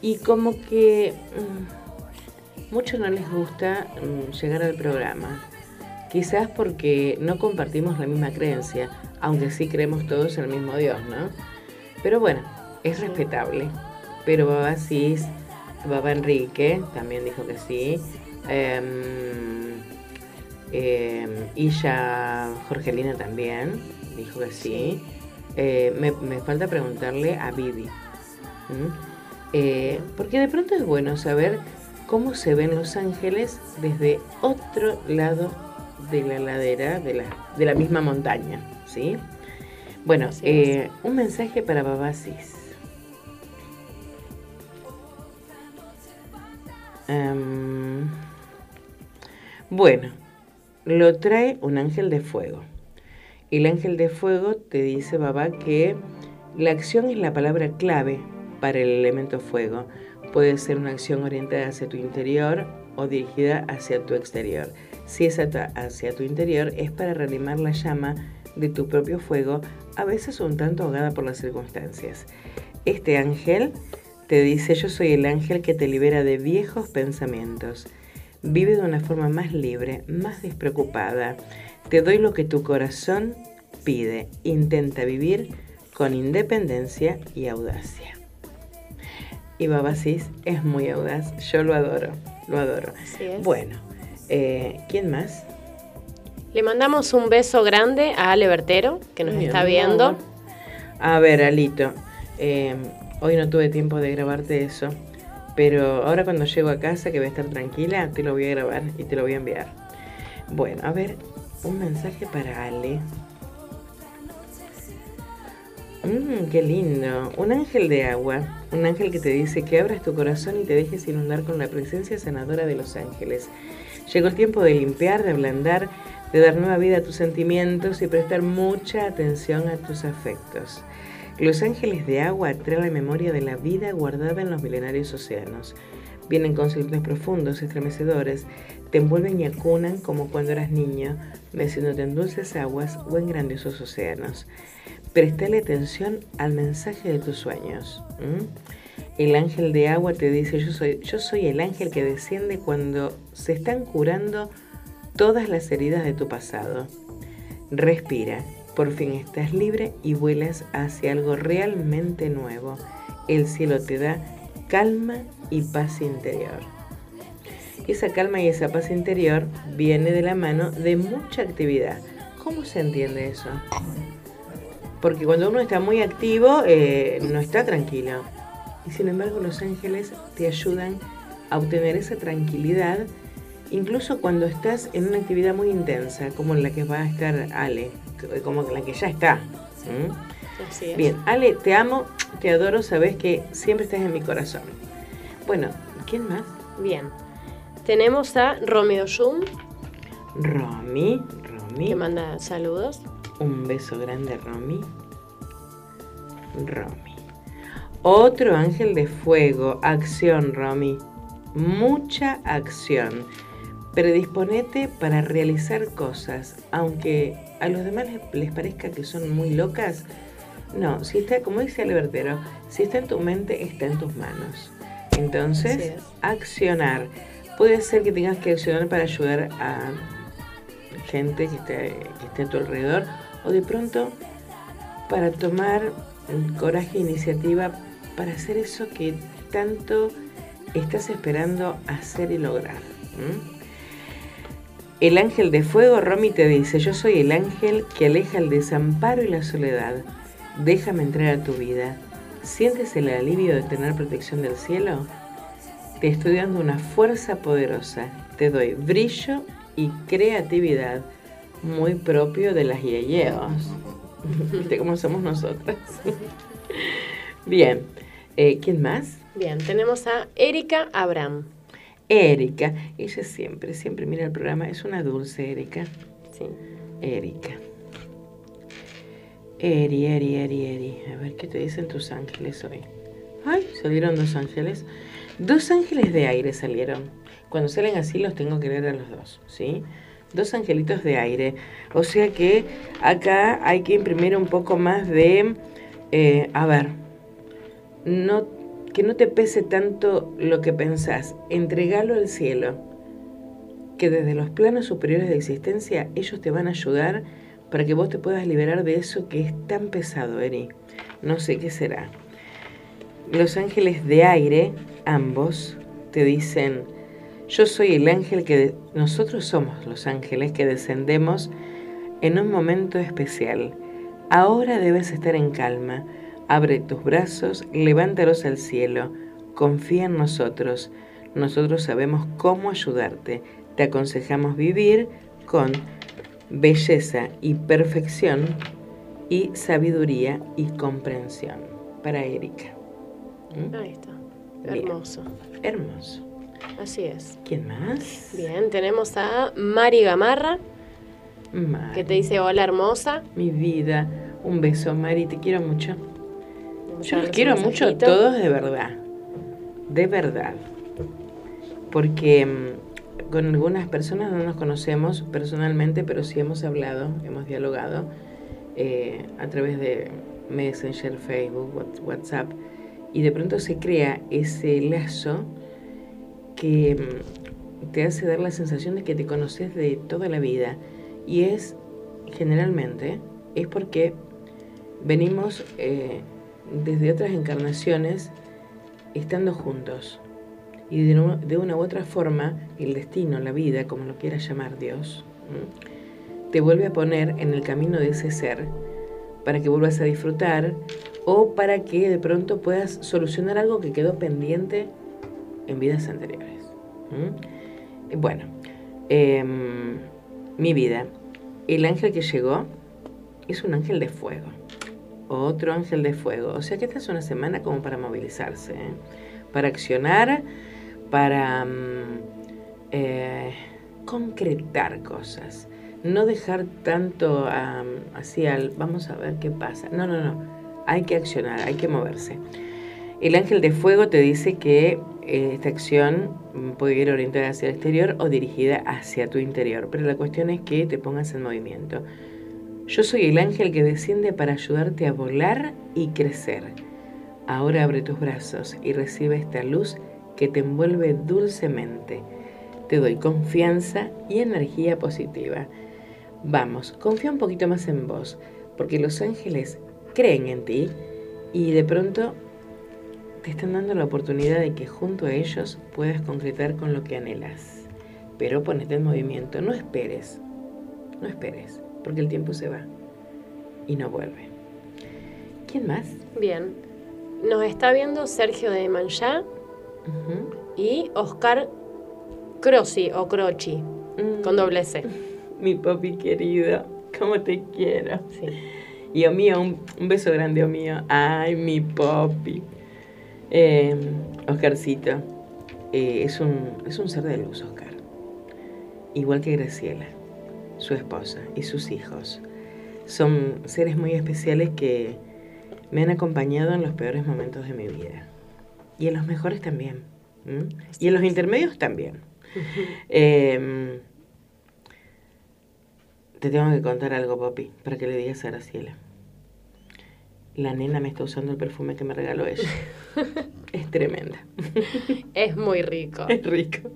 y como que mm, mucho no les gusta mm, llegar al programa. Quizás porque no compartimos la misma creencia, aunque sí creemos todos en el mismo Dios, ¿no? Pero bueno, es respetable. Pero Baba Cis, Baba Enrique también dijo que sí. Em, em, y ya Jorgelina también dijo que sí. Eh, me, me falta preguntarle a. ¿m? Eh, porque de pronto es bueno saber cómo se ven los ángeles desde otro lado de la ladera de la, de la misma montaña. ¿sí? Bueno, eh, un mensaje para Babasis. Em, bueno, lo trae un ángel de fuego. Y el ángel de fuego te dice, Baba, que la acción es la palabra clave para el elemento fuego. Puede ser una acción orientada hacia tu interior o dirigida hacia tu exterior. Si es hacia tu interior, es para reanimar la llama de tu propio fuego, a veces un tanto ahogada por las circunstancias. Este ángel te dice, yo soy el ángel que te libera de viejos pensamientos. Vive de una forma más libre, más despreocupada. Te doy lo que tu corazón pide. Intenta vivir con independencia y audacia. Y Babasis es muy audaz. Yo lo adoro, lo adoro. Así es. Bueno, eh, ¿quién más? Le mandamos un beso grande a Ale Bertero, que nos Mi está amor. viendo. A ver, Alito, eh, hoy no tuve tiempo de grabarte eso, pero ahora cuando llego a casa, que voy a estar tranquila, te lo voy a grabar y te lo voy a enviar. Bueno, a ver, un mensaje para Ale. Mmm, qué lindo. Un ángel de agua. Un ángel que te dice que abras tu corazón y te dejes inundar con la presencia sanadora de los ángeles. Llegó el tiempo de limpiar, de ablandar, de dar nueva vida a tus sentimientos y prestar mucha atención a tus afectos. Los ángeles de agua traen la memoria de la vida guardada en los milenarios océanos. Vienen con silencios profundos, estremecedores, te envuelven y acunan como cuando eras niño, meciéndote en dulces aguas o en grandiosos océanos. Prestale atención al mensaje de tus sueños. El ángel de agua te dice, yo soy, yo soy el ángel que desciende cuando se están curando todas las heridas de tu pasado. Respira, por fin estás libre y vuelas hacia algo realmente nuevo. El cielo te da calma y paz interior. Esa calma y esa paz interior viene de la mano de mucha actividad. ¿Cómo se entiende eso? Porque cuando uno está muy activo, eh, no está tranquilo. Y sin embargo, los ángeles te ayudan a obtener esa tranquilidad, incluso cuando estás en una actividad muy intensa, como en la que va a estar Ale, como en la que ya está. Bien, Ale, te amo, te adoro, sabes que siempre estás en mi corazón. Bueno, ¿quién más? Bien. Tenemos a Romeo Jun. Romy, Romy. Que manda saludos. Un beso grande, Romy. Romy. Otro ángel de fuego. Acción, Romy. Mucha acción. Predisponete para realizar cosas, aunque a los demás les, parezca que son muy locas. No, si está, como dice Albertero, si está en tu mente, está en tus manos. Entonces, accionar. Puede ser que tengas que accionar para ayudar a gente que esté, que esté a tu alrededor o de pronto para tomar coraje e iniciativa para hacer eso que tanto estás esperando hacer y lograr. El ángel de fuego, Romy te dice, yo soy el ángel que aleja el desamparo y la soledad. Déjame entrar a tu vida. ¿Sientes el alivio de tener protección del cielo? Te estoy dando una fuerza poderosa. Te doy brillo y creatividad muy propio de las yeyeos. ¿Viste cómo somos nosotras? Bien. Eh, ¿Quién más? Bien, tenemos a Erika Abraham. Erika. Ella siempre, siempre mira el programa. Es una dulce Erika. Sí. Erika. Eri, Eri, Eri, Eri. A ver qué te dicen tus ángeles hoy. Ay, salieron dos ángeles. Dos ángeles de aire salieron. Cuando salen así los tengo que leer a los dos, ¿sí? dos angelitos de aire. O sea que acá hay que imprimir un poco más de, eh, a ver, no, que no te pese tanto lo que pensás, entregalo al cielo, que desde los planos superiores de existencia ellos te van a ayudar para que vos te puedas liberar de eso que es tan pesado, Eri. No sé qué será. Los ángeles de aire, ambos, te dicen, yo soy el ángel que nosotros somos los ángeles que descendemos en un momento especial. Ahora debes estar en calma. Abre tus brazos, levántalos al cielo. Confía en nosotros. Nosotros sabemos cómo ayudarte. Te aconsejamos vivir con belleza y perfección y sabiduría y comprensión. Para Erika. ¿Mm? Ahí está. Hermoso. Hermoso. Así es. ¿Quién más? Bien, tenemos a Mari Gamarra, que te dice hola hermosa. Mi vida, un beso Mari, te quiero mucho. Yo los quiero mucho a todos de verdad, de verdad. Porque mm, con algunas personas no nos conocemos personalmente, pero sí hemos hablado, hemos dialogado eh, a través de Messenger, Facebook, WhatsApp, y de pronto se crea ese lazo que mm, te hace dar la sensación de que te conoces de toda la vida. Y es, generalmente, es porque venimos eh, desde otras encarnaciones estando juntos. Y de, una u otra forma, el destino, la vida, como lo quiera llamar Dios, te vuelve a poner en el camino de ese ser para que vuelvas a disfrutar o para que de pronto puedas solucionar algo que quedó pendiente en vidas anteriores. Bueno, em, mi vida, el ángel que llegó es un ángel de fuego. Otro ángel de fuego. O sea que esta es una semana como para movilizarse, ¿eh? para accionar, para mm, eh, concretar cosas. No dejar tanto así al vamos a ver qué pasa. No, no, no. Hay que accionar, hay que moverse. El ángel de fuego te dice que eh, esta acción mm, puede ir orientada hacia el exterior o dirigida hacia tu interior, pero la cuestión es que te pongas en movimiento. Yo soy el ángel que desciende para ayudarte a volar y crecer. Ahora abre tus brazos y recibe esta luz que te envuelve dulcemente. Te doy confianza y energía positiva. Vamos, confía un poquito más en vos, porque los ángeles creen en ti y de pronto te están dando la oportunidad de que junto a ellos puedas concretar con lo que anhelas. Pero ponete en movimiento, no esperes, no esperes, porque el tiempo se va y no vuelve. ¿Quién más? Bien. Nos está viendo Sergio de Manchá y Oscar Croci o Croci, Mm. con doble C. Mi papi querido, cómo te quiero. Sí. Y Omío, un, un beso grande, Omío. Ay, mi papi. Eh, Oscarcito, eh, es, un, es un ser de luz, Oscar. Igual que Graciela, su esposa y sus hijos. Son seres muy especiales que me han acompañado en los peores momentos de mi vida. Y en los mejores también. Y en los intermedios también. Eh, te tengo que contar algo, papi, para que le digas a Graciela. La nena me está usando el perfume que me regaló ella. es tremenda. Es muy rico. Es rico.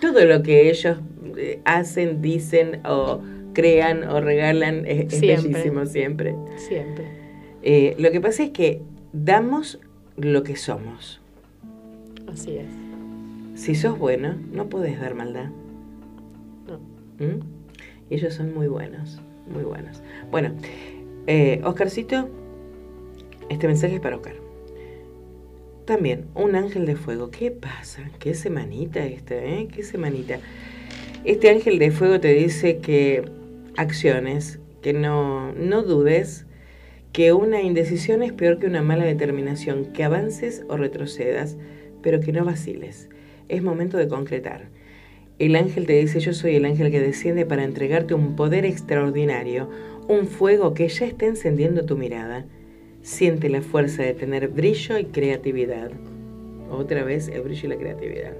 Todo lo que ellos eh, hacen, dicen o crean o regalan es, es Siempre. bellísimo siempre. Siempre. Eh, lo que pasa es que damos lo que somos. Así es. Si sos bueno, no podés dar maldad. No. ¿Mm? Y ellos son muy buenos, muy buenos. Bueno, eh, Oscarcito, este mensaje es para Oscar. También, un ángel de fuego. ¿Qué pasa? ¿Qué semanita esta, eh? ¿Qué semanita? Este ángel de fuego te dice que acciones, que no, no dudes, que una indecisión es peor que una mala determinación, que avances o retrocedas, pero que no vaciles. Es momento de concretar. El ángel te dice, yo soy el ángel que desciende para entregarte un poder extraordinario, un fuego que ya está encendiendo tu mirada. Siente la fuerza de tener brillo y creatividad. Otra vez el brillo y la creatividad.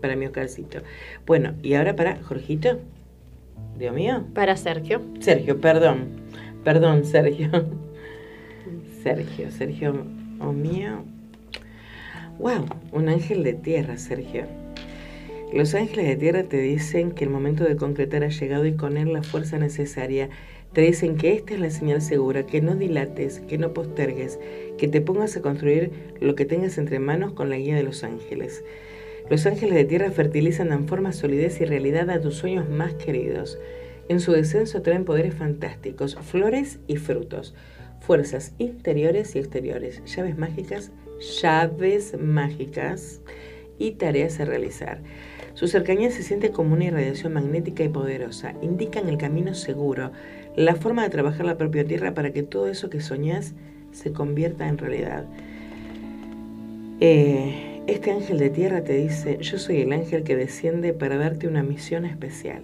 Para mi Oscarcito. Bueno, y ahora para Jorgito. Dios mío. Para Sergio. Sergio, perdón. Perdón, Sergio. Sergio, Sergio, oh mío. Wow, un ángel de tierra, Sergio. Los ángeles de tierra te dicen que el momento de concretar ha llegado y con él la fuerza necesaria. Te dicen que esta es la señal segura, que no dilates, que no postergues, que te pongas a construir lo que tengas entre manos con la guía de los ángeles. Los ángeles de tierra fertilizan, dan forma, solidez y realidad a tus sueños más queridos. En su descenso traen poderes fantásticos, flores y frutos, fuerzas interiores y exteriores, llaves mágicas, llaves mágicas y tareas a realizar. Su cercanía se siente como una irradiación magnética y poderosa. Indican el camino seguro, la forma de trabajar la propia tierra para que todo eso que soñás se convierta en realidad. Eh, este ángel de tierra te dice, yo soy el ángel que desciende para darte una misión especial.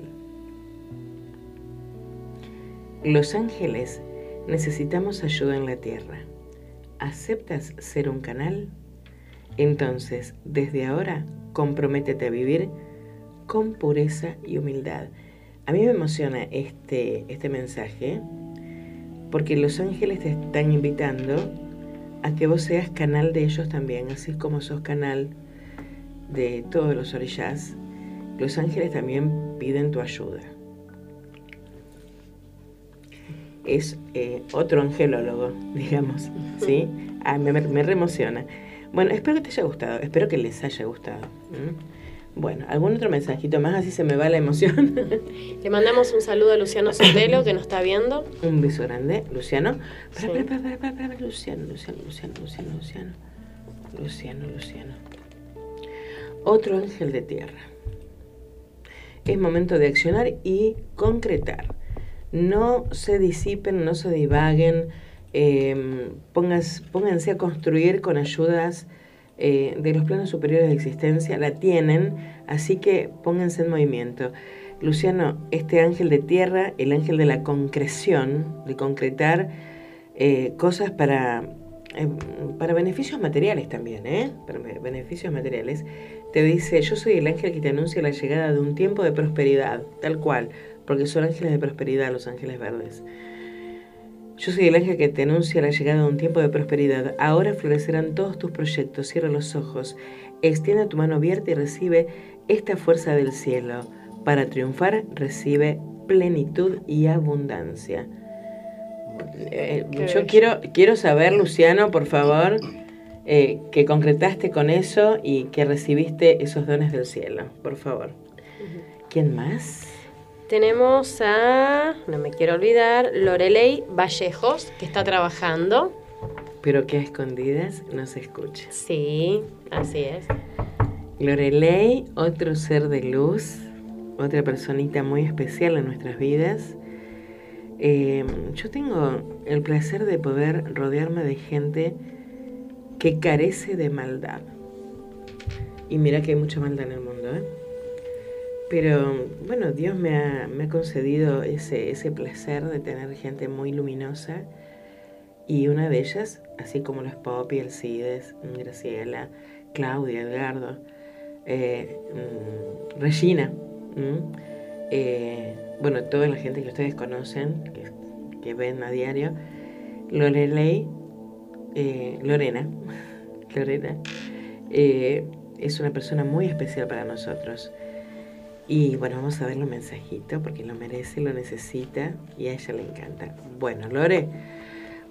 Los ángeles necesitamos ayuda en la tierra. ¿Aceptas ser un canal? Entonces, desde ahora, comprométete a vivir con pureza y humildad. A mí me emociona este, este mensaje porque los ángeles te están invitando a que vos seas canal de ellos también, así como sos canal de todos los orillas. Los ángeles también piden tu ayuda. Es eh, otro angelólogo, digamos, ¿sí? Ah, me, me reemociona. Bueno, espero que te haya gustado, espero que les haya gustado. Bueno, algún otro mensajito más, así se me va la emoción. Le mandamos un saludo a Luciano Sotelo que nos está viendo. Un beso grande, Luciano. Para, Sí. para, para, para, para, Luciano, Luciano, Luciano, Luciano, Luciano. Luciano, Luciano. Otro ángel de tierra. Es momento de accionar y concretar. No se disipen, no se divaguen. eh, pongas- pónganse a construir con ayudas eh, de los planos superiores de existencia, la tienen, así que pónganse en movimiento. Luciano, este ángel de tierra, el ángel de la concreción, de concretar eh, cosas para, eh, para beneficios materiales también, ¿eh? Para be- beneficios materiales, te dice, yo soy el ángel que te anuncia la llegada de un tiempo de prosperidad, tal cual, porque son ángeles de prosperidad los ángeles verdes. Yo soy el ángel que te anuncia la llegada de un tiempo de prosperidad. Ahora florecerán todos tus proyectos. Cierra los ojos. Extiende tu mano abierta y recibe esta fuerza del cielo. Para triunfar, recibe plenitud y abundancia. Eh, yo quiero, quiero saber, Luciano, por favor, eh, que concretaste con eso y que recibiste esos dones del cielo. Por favor. ¿Quién más? Tenemos a, no me quiero olvidar, Lorelei Vallejos, que está trabajando. Pero que a escondidas no se escucha. Sí, así es. Lorelei, otro ser de luz, otra personita muy especial en nuestras vidas. Eh, yo tengo el placer de poder rodearme de gente que carece de maldad. Y mira que hay mucha maldad en el mundo, ¿eh? Pero bueno, Dios me ha, me ha concedido ese, ese placer de tener gente muy luminosa. Y una de ellas, así como los Poppy, Alcides, Graciela, Claudia, Edgardo, eh, mm, Regina, eh, bueno, toda la gente que ustedes conocen, que, que ven a diario, Lorelei, eh, Lorena, Lorena, es una persona muy especial para nosotros. Y bueno, vamos a darle un mensajito porque lo merece, lo necesita y a ella le encanta. Bueno, Lore,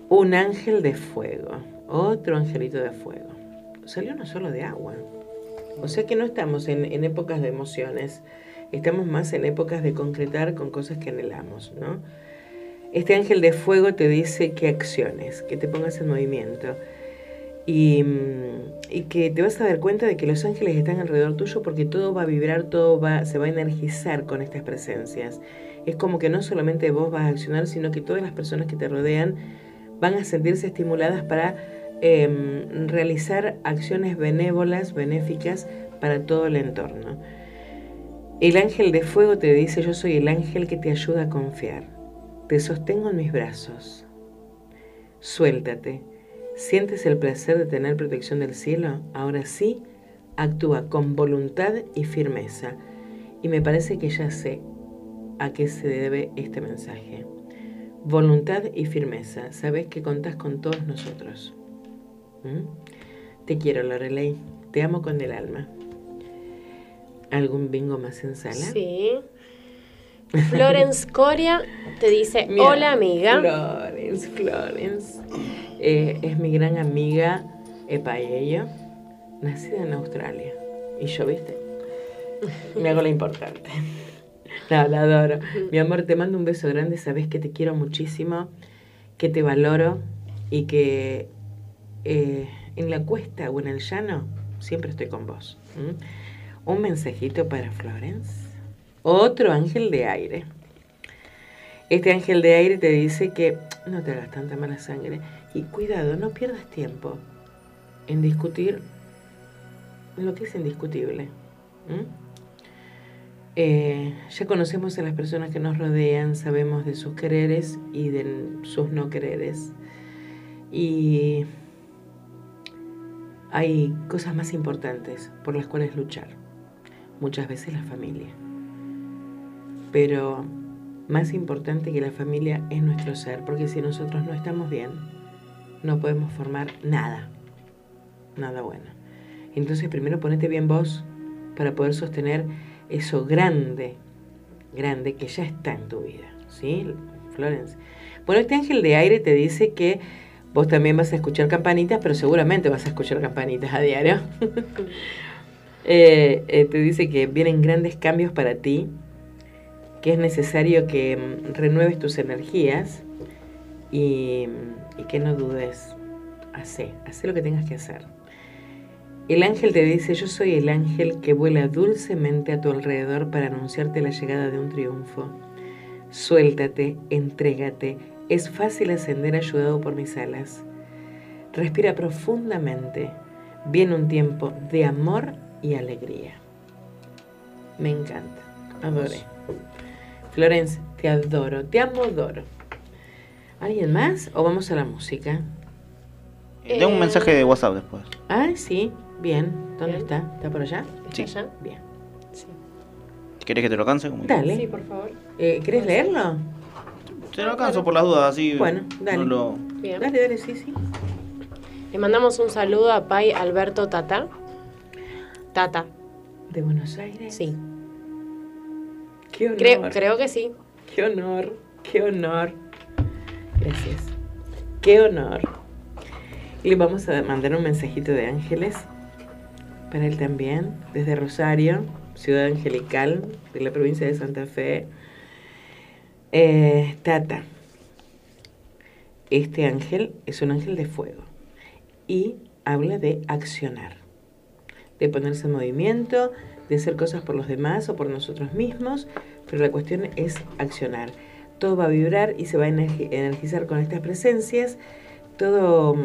un ángel de fuego, otro angelito de fuego. Salió uno solo de agua. O sea que no estamos en, en épocas de emociones, estamos más en épocas de concretar con cosas que anhelamos, ¿no? Este ángel de fuego te dice que acciones, que te pongas en movimiento y, mm, y que te vas a dar cuenta de que los ángeles están alrededor tuyo porque todo va a vibrar, todo va, se va a energizar con estas presencias. Es como que no solamente vos vas a accionar, sino que todas las personas que te rodean van a sentirse estimuladas para em, realizar acciones benévolas, benéficas para todo el entorno. El ángel de fuego te dice, yo soy el ángel que te ayuda a confiar. Te sostengo en mis brazos. Suéltate. ¿Sientes el placer de tener protección del cielo? Ahora sí, actúa con voluntad y firmeza. Y me parece que ya sé a qué se debe este mensaje. Voluntad y firmeza. Sabes que contás con todos nosotros. ¿Mm? Te quiero, Lorelei. Te amo con el alma. ¿Algún bingo más en sala? Sí. Florence Coria te dice, Mira, hola amiga. Florence, Florence. Eh, es mi gran amiga Epaello, nacida en Australia. Y yo, viste, me hago la importante. No, la adoro. Mi amor, te mando un beso grande. Sabes que te quiero muchísimo, que te valoro y que eh, en la cuesta o en el llano siempre estoy con vos. Un mensajito para Florence. Otro ángel de aire. Este ángel de aire te dice que no te hagas tanta mala sangre y cuidado, no pierdas tiempo en discutir lo que es indiscutible. Eh, ya conocemos a las personas que nos rodean, sabemos de sus quereres y de sus no quereres. Y hay cosas más importantes por las cuales luchar. Muchas veces la familia. Pero más importante que la familia es nuestro ser, porque si nosotros no estamos bien, no podemos formar nada, nada bueno. Entonces primero ponete bien vos para poder sostener eso grande, grande que ya está en tu vida, ¿sí, Florence? Bueno, este ángel de aire te dice que vos también vas a escuchar campanitas, pero seguramente vas a escuchar campanitas a diario. Eh, eh, te dice que vienen grandes cambios para ti, que es necesario que mm, renueves tus energías y, y que no dudes. Hacé, hacé lo que tengas que hacer. El ángel te dice, yo soy el ángel que vuela dulcemente a tu alrededor para anunciarte la llegada de un triunfo. Suéltate, entrégate, Es fácil ascender ayudado por mis alas. Respira profundamente. Viene un tiempo de amor y alegría. Me encanta. Adoré. Florence, te adoro, te amo, adoro. ¿Alguien más o vamos a la música? Eh, Tengo un mensaje de WhatsApp después. Ah, sí, bien. ¿Dónde Bien. está? ¿Está por allá? Sí. ¿Allá? Bien. Sí. ¿Querés que te lo alcance? Como- Dale. Sí, por favor. Eh, ¿Querés leerlo? Te lo alcanzo por las dudas, así. Bueno, dale. No lo... Bien. Dale, dale, sí, sí. Le mandamos un saludo a Pai Alberto Tata. Tata, ¿De Buenos Aires? sí. Qué honor. Creo, creo que sí. Qué honor, qué honor. Gracias. Qué honor. Y le vamos a mandar un mensajito de ángeles para él también, desde Rosario, ciudad angelical de la provincia de Santa Fe. Eh, Tata, este ángel es un ángel de fuego y habla de accionar, de ponerse en movimiento, de hacer cosas por los demás o por nosotros mismos, pero la cuestión es accionar. Todo va a vibrar y se va a energi- energizar con estas presencias, todo mm,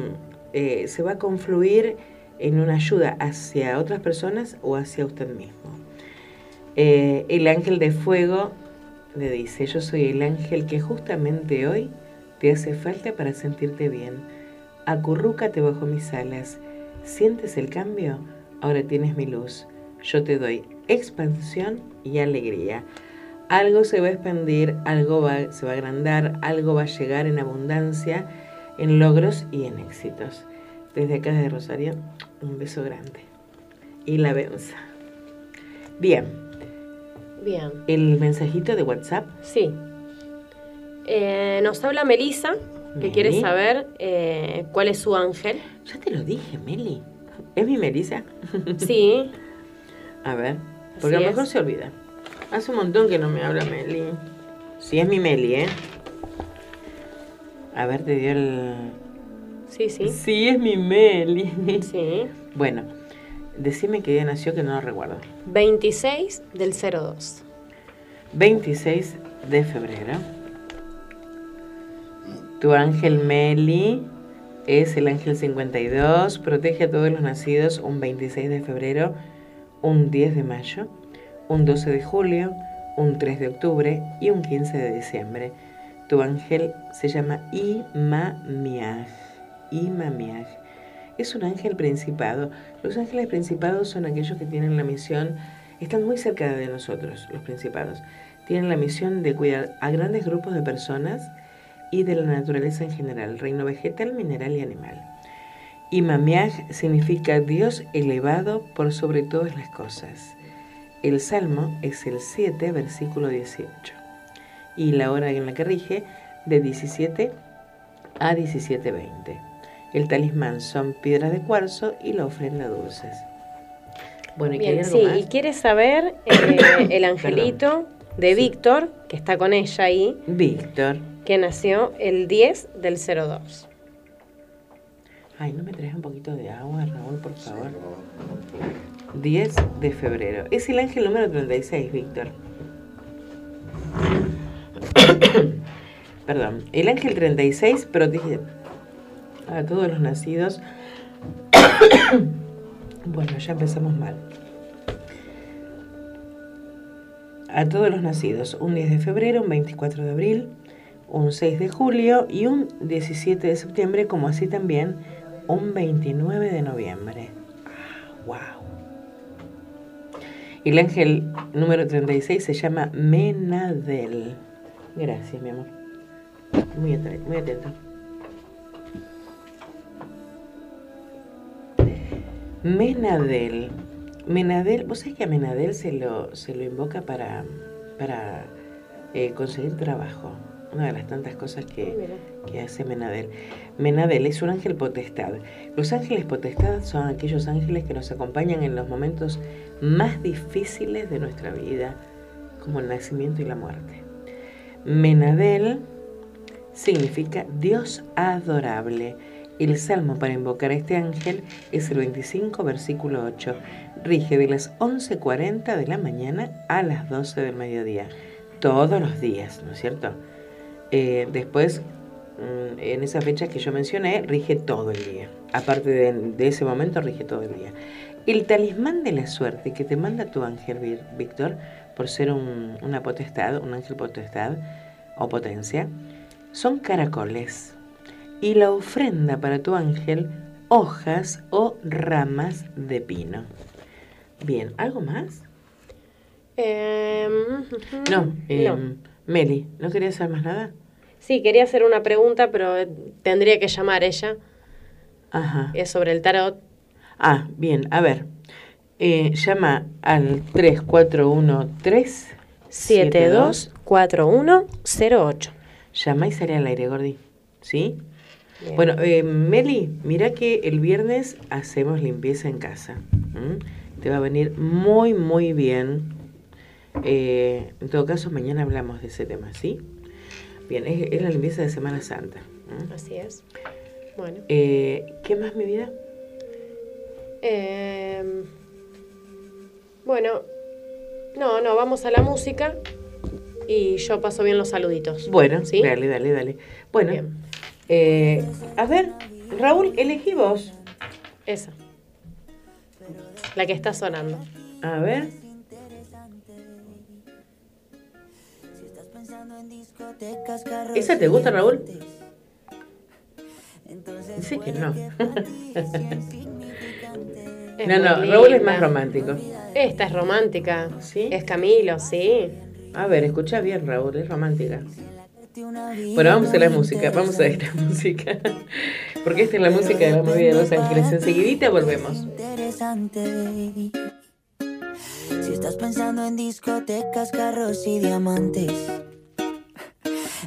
eh, se va a confluir en una ayuda hacia otras personas o hacia usted mismo. Eh, el ángel de fuego le dice, yo soy el ángel que justamente hoy te hace falta para sentirte bien. Acurrúcate bajo mis alas. ¿Sientes el cambio? Ahora tienes mi luz. Yo te doy expansión y alegría. Algo se va a expandir, algo va- se va a agrandar, algo va a llegar en abundancia, en logros y en éxitos. Desde acá de Rosario, un beso grande. Y la benza. Bien, Bien. el mensajito de WhatsApp. Sí. Eh, nos habla Melissa, que Meli. quiere saber eh, cuál es su ángel. Ya te lo dije, Meli. ¿Es mi Melissa? Sí, A ver, porque Así a lo mejor es. se olvida. Hace un montón que no me habla Meli. Sí, es mi Meli, ¿eh? A ver, te dio el... sí, sí. Sí, es mi Meli. Sí. Bueno, decime qué día nació que no lo recuerdo. 26 del 02. 26 de febrero. Tu ángel Meli es el ángel 52. Protege a todos los nacidos un 26 de febrero, un 10 de mayo, un 12 de julio, un 3 de octubre y un 15 de diciembre. Tu ángel se llama Imamiaj. Imamiaj. Es un ángel principado. Los ángeles principados son aquellos que tienen la misión, están muy cerca de nosotros, los principados. Tienen la misión de cuidar a grandes grupos de personas y de la naturaleza en general, reino vegetal, mineral y animal. Imamiaj significa Dios elevado por sobre todas las cosas. El salmo es el 7, versículo 18. Y la hora en la que rige, de 17 a 17.20. El talismán son piedras de cuarzo y la ofrenda dulces. Bueno, ¿y Bien, algo sí, más? y quiere saber eh, el angelito de Víctor, que está con ella ahí, Víctor. que nació el 10 del 02. Ay, ¿no me traes un poquito de agua, Raúl, por favor? 10 de febrero. Es el ángel número 36, Víctor. Perdón. El ángel 36 protege a todos los nacidos. bueno, ya empezamos mal. A todos los nacidos, un 10 de febrero, un 24 de abril, un 6 de julio y un 17 de septiembre, como así también un 29 de noviembre. Wow. El ángel número 36 se llama Menadel. Gracias, mi amor. Muy atento. Menadel. Menadel, vos sabés que a Menadel se lo, se lo invoca para, para eh, conseguir trabajo. Una de las tantas cosas que. Que hace Menadel. Menadel es un ángel potestad. Los ángeles potestad son aquellos ángeles que nos acompañan en los momentos más difíciles de nuestra vida, como el nacimiento y la muerte. Menadel significa Dios adorable. El salmo para invocar a este ángel es el 25, versículo 8. Rige de las 11.40 de la mañana a las 12 del mediodía. Todos los días, ¿no es cierto? Eh, después en esas fechas que yo mencioné, rige todo el día. Aparte de, de ese momento, rige todo el día. El talismán de la suerte que te manda tu ángel, Víctor, por ser un- una potestad, un ángel potestad o potencia, son caracoles. Y la ofrenda para tu ángel, hojas o ramas de pino. Bien, ¿algo más? Em, No, eh, no. Meli, ¿no querías hacer más nada? Sí, quería hacer una pregunta, pero eh, tendría que llamar ella. Ajá. Es sobre el tarot. Ah, bien, a ver. Eh, llama al 3413 724108. Llama y sale al aire, Gordi. ¿Sí? Bien. Bueno, eh, Meli, mira que el viernes hacemos limpieza en casa. Te va a venir muy, muy bien. Eh, en todo caso, mañana hablamos de ese tema, ¿sí? Bien, es, es la limpieza de Semana Santa. Así es. Bueno. Eh, ¿Qué más, mi vida? Em, bueno, no, no, vamos a la música y yo paso bien los saluditos. Bueno, ¿Sí? dale, dale, dale. Bueno, eh, a ver, Raúl, elegí vos. Esa. La que está sonando. A ver. ¿Esa te gusta, Raúl? Dice que no. No, no, Raúl es más romántico. Esta es romántica. ¿Sí? Es Camilo, sí. A ver, escucha bien, Raúl, es romántica. Bueno, vamos a la música, vamos a ir a la música. Porque esta es la música de la movida de Los Ángeles. Enseguidita volvemos. Si estás pensando en discotecas, carros y diamantes,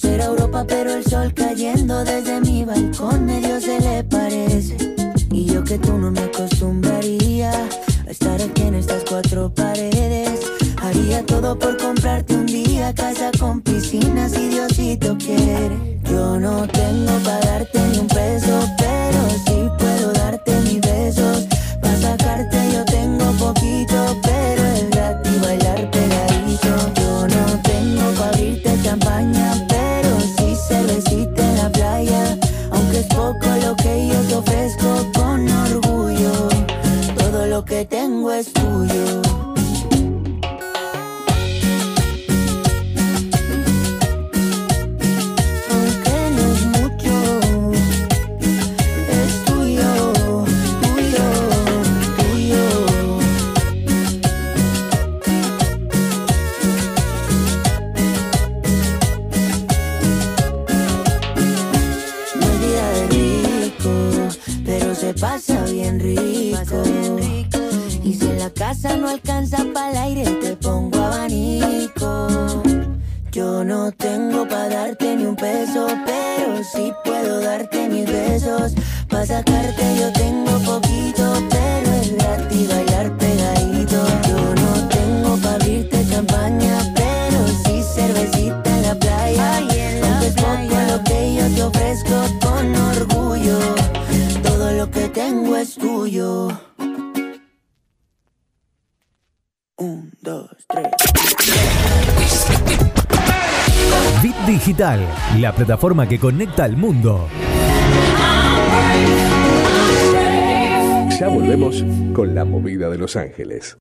Será Europa, pero el sol cayendo desde mi balcón medio se le parece. Y yo que tú no me acostumbraría a estar aquí en estas cuatro paredes. Haría todo por comprarte un día casa con piscina si Diosito quiere. Yo no tengo para darte ni un peso, poco rico. Y si en la casa no alcanza para el aire, La plataforma que conecta al mundo. Ya volvemos con la movida de Los Ángeles.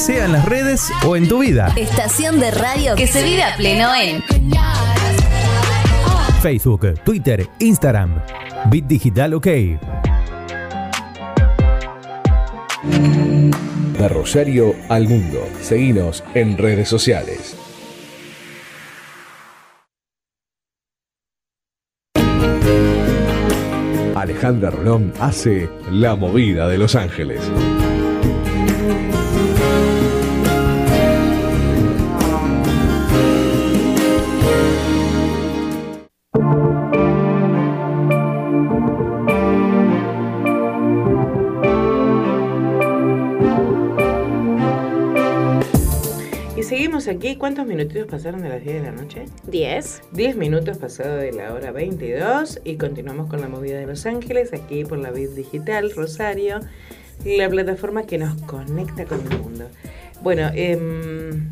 Sea en las redes o en tu vida. Estación de radio que se vive a pleno en Facebook, Twitter, Instagram. Bit Digital OK. De Rosario al mundo. Seguinos en redes sociales. Alejandra Rolón hace La Movida de Los Ángeles. Aquí. ¿Cuántos minutitos pasaron de las 10 de la noche? 10. 10 minutos pasado de la hora 22 y continuamos con la movida de Los Ángeles aquí por la Vid Digital Rosario, la plataforma que nos conecta con el mundo. Bueno, em,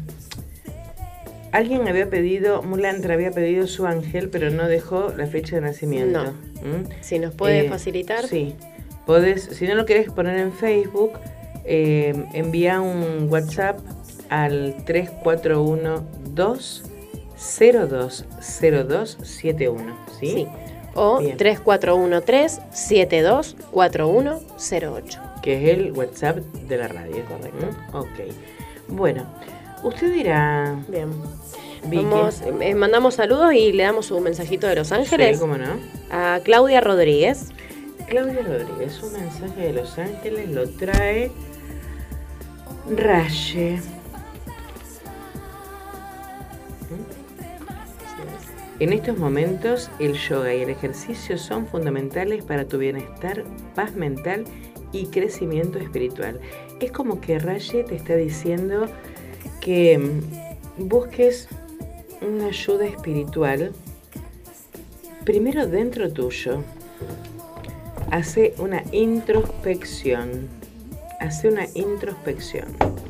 alguien había pedido, Mulantra había pedido su ángel, pero no dejó la fecha de nacimiento. No. ¿Mm? Si nos puede Eh, facilitar. Sí. Podés, si no lo querés poner en Facebook, eh, envía un WhatsApp al 3412 020271, ¿sí? Sí. O Bien. 3413-724108. Que es el WhatsApp de la radio. Correcto. ¿Mm? Ok. Bueno, usted dirá, Bien. Vamos, eh, mandamos saludos y le damos un mensajito de Los Ángeles. Sí, cómo no. A Claudia Rodríguez. Claudia Rodríguez, un mensaje de Los Ángeles lo trae Raye. En estos momentos, el yoga y el ejercicio son fundamentales para tu bienestar, paz mental y crecimiento espiritual. Es como que Raye te está diciendo que mm, busques una ayuda espiritual primero dentro tuyo. Hace una introspección. Hace una introspección.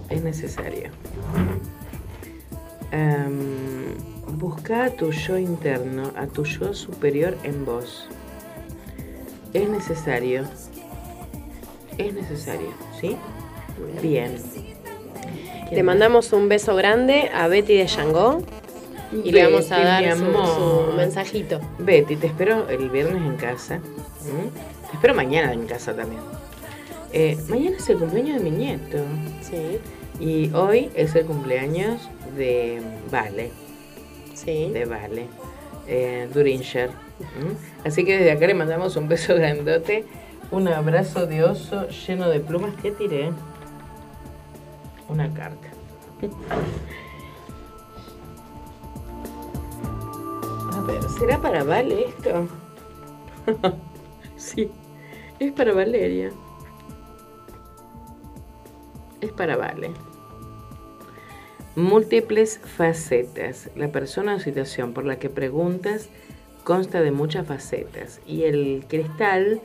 Es necesario. Busca a tu yo interno, a tu yo superior en vos. Es necesario. Es necesario, ¿sí? Bien. Le mandamos un beso grande a Betty de Yangó y le vamos a dar su, mensajito. Betty, te espero el viernes en casa. Te espero mañana en casa también. Eh, mañana es el cumpleaños de mi nieto. Sí. Y hoy es el cumpleaños de Vale. De Vale. Eh, Duringer. ¿m? Así que desde acá le mandamos un beso grandote. Un abrazo de oso lleno de plumas. ¿Qué tiré? Una carta. A ver, ¿será para Vale esto? sí, es para Valeria. Es para Vale. Múltiples facetas. La persona o situación por la que preguntas consta de muchas facetas. Y el cristal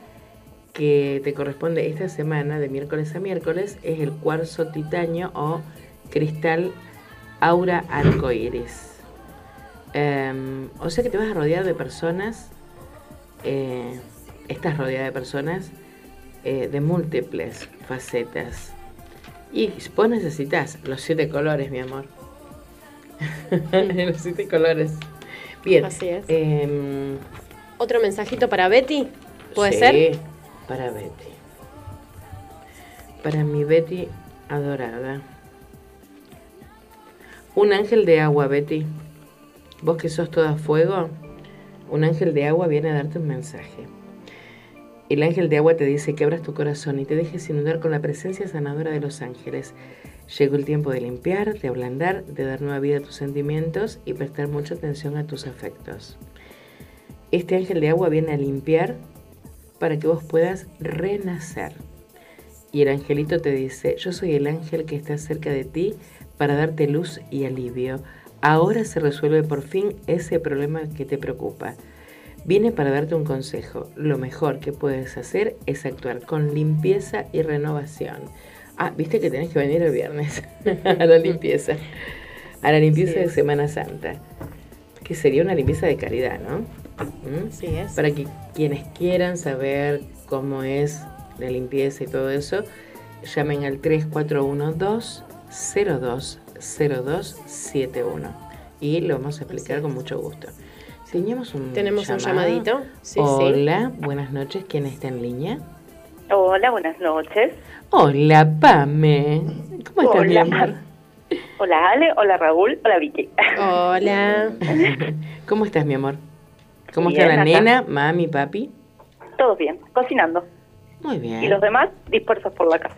que te corresponde esta semana, de miércoles a miércoles, es el cuarzo titanio o cristal aura arcoiris. Em, o sea que te vas a rodear de personas, eh, estás rodeada de personas eh, de múltiples facetas. Y vos necesitas los siete colores, mi amor. los siete colores. Bien. Así es. em, Otro mensajito para Betty, ¿puede sí, ser? Para Betty. Para mi Betty adorada. Un ángel de agua, Betty. Vos que sos toda fuego, un ángel de agua viene a darte un mensaje. El ángel de agua te dice que abras tu corazón y te dejes inundar con la presencia sanadora de los ángeles. Llegó el tiempo de limpiar, de ablandar, de dar nueva vida a tus sentimientos y prestar mucha atención a tus afectos. Este ángel de agua viene a limpiar para que vos puedas renacer. Y el angelito te dice, yo soy el ángel que está cerca de ti para darte luz y alivio. Ahora se resuelve por fin ese problema que te preocupa. Viene para darte un consejo. Lo mejor que puedes hacer es actuar con limpieza y renovación. Ah, viste que tenés que venir el viernes a la limpieza. A la limpieza de Semana Santa. Que sería una limpieza de caridad, ¿no? ¿Mm? Sí es. Para que quienes quieran saber cómo es la limpieza y todo eso, llamen al 3412-020271 y lo vamos a explicar con mucho gusto. Teníamos un Tenemos un llamadito. Sí, sí. Hola, buenas noches. ¿Quién está en línea? Hola, buenas noches. Hola, Pame. ¿Cómo estás, mi Hola. amor? Hola Ale, hola Raúl, hola Vicky. Hola. ¿Cómo estás, mi amor? ¿Cómo Bien, está la acá. nena, mami, papi? Todo bien, cocinando. Muy bien. Y los demás dispersos por la casa.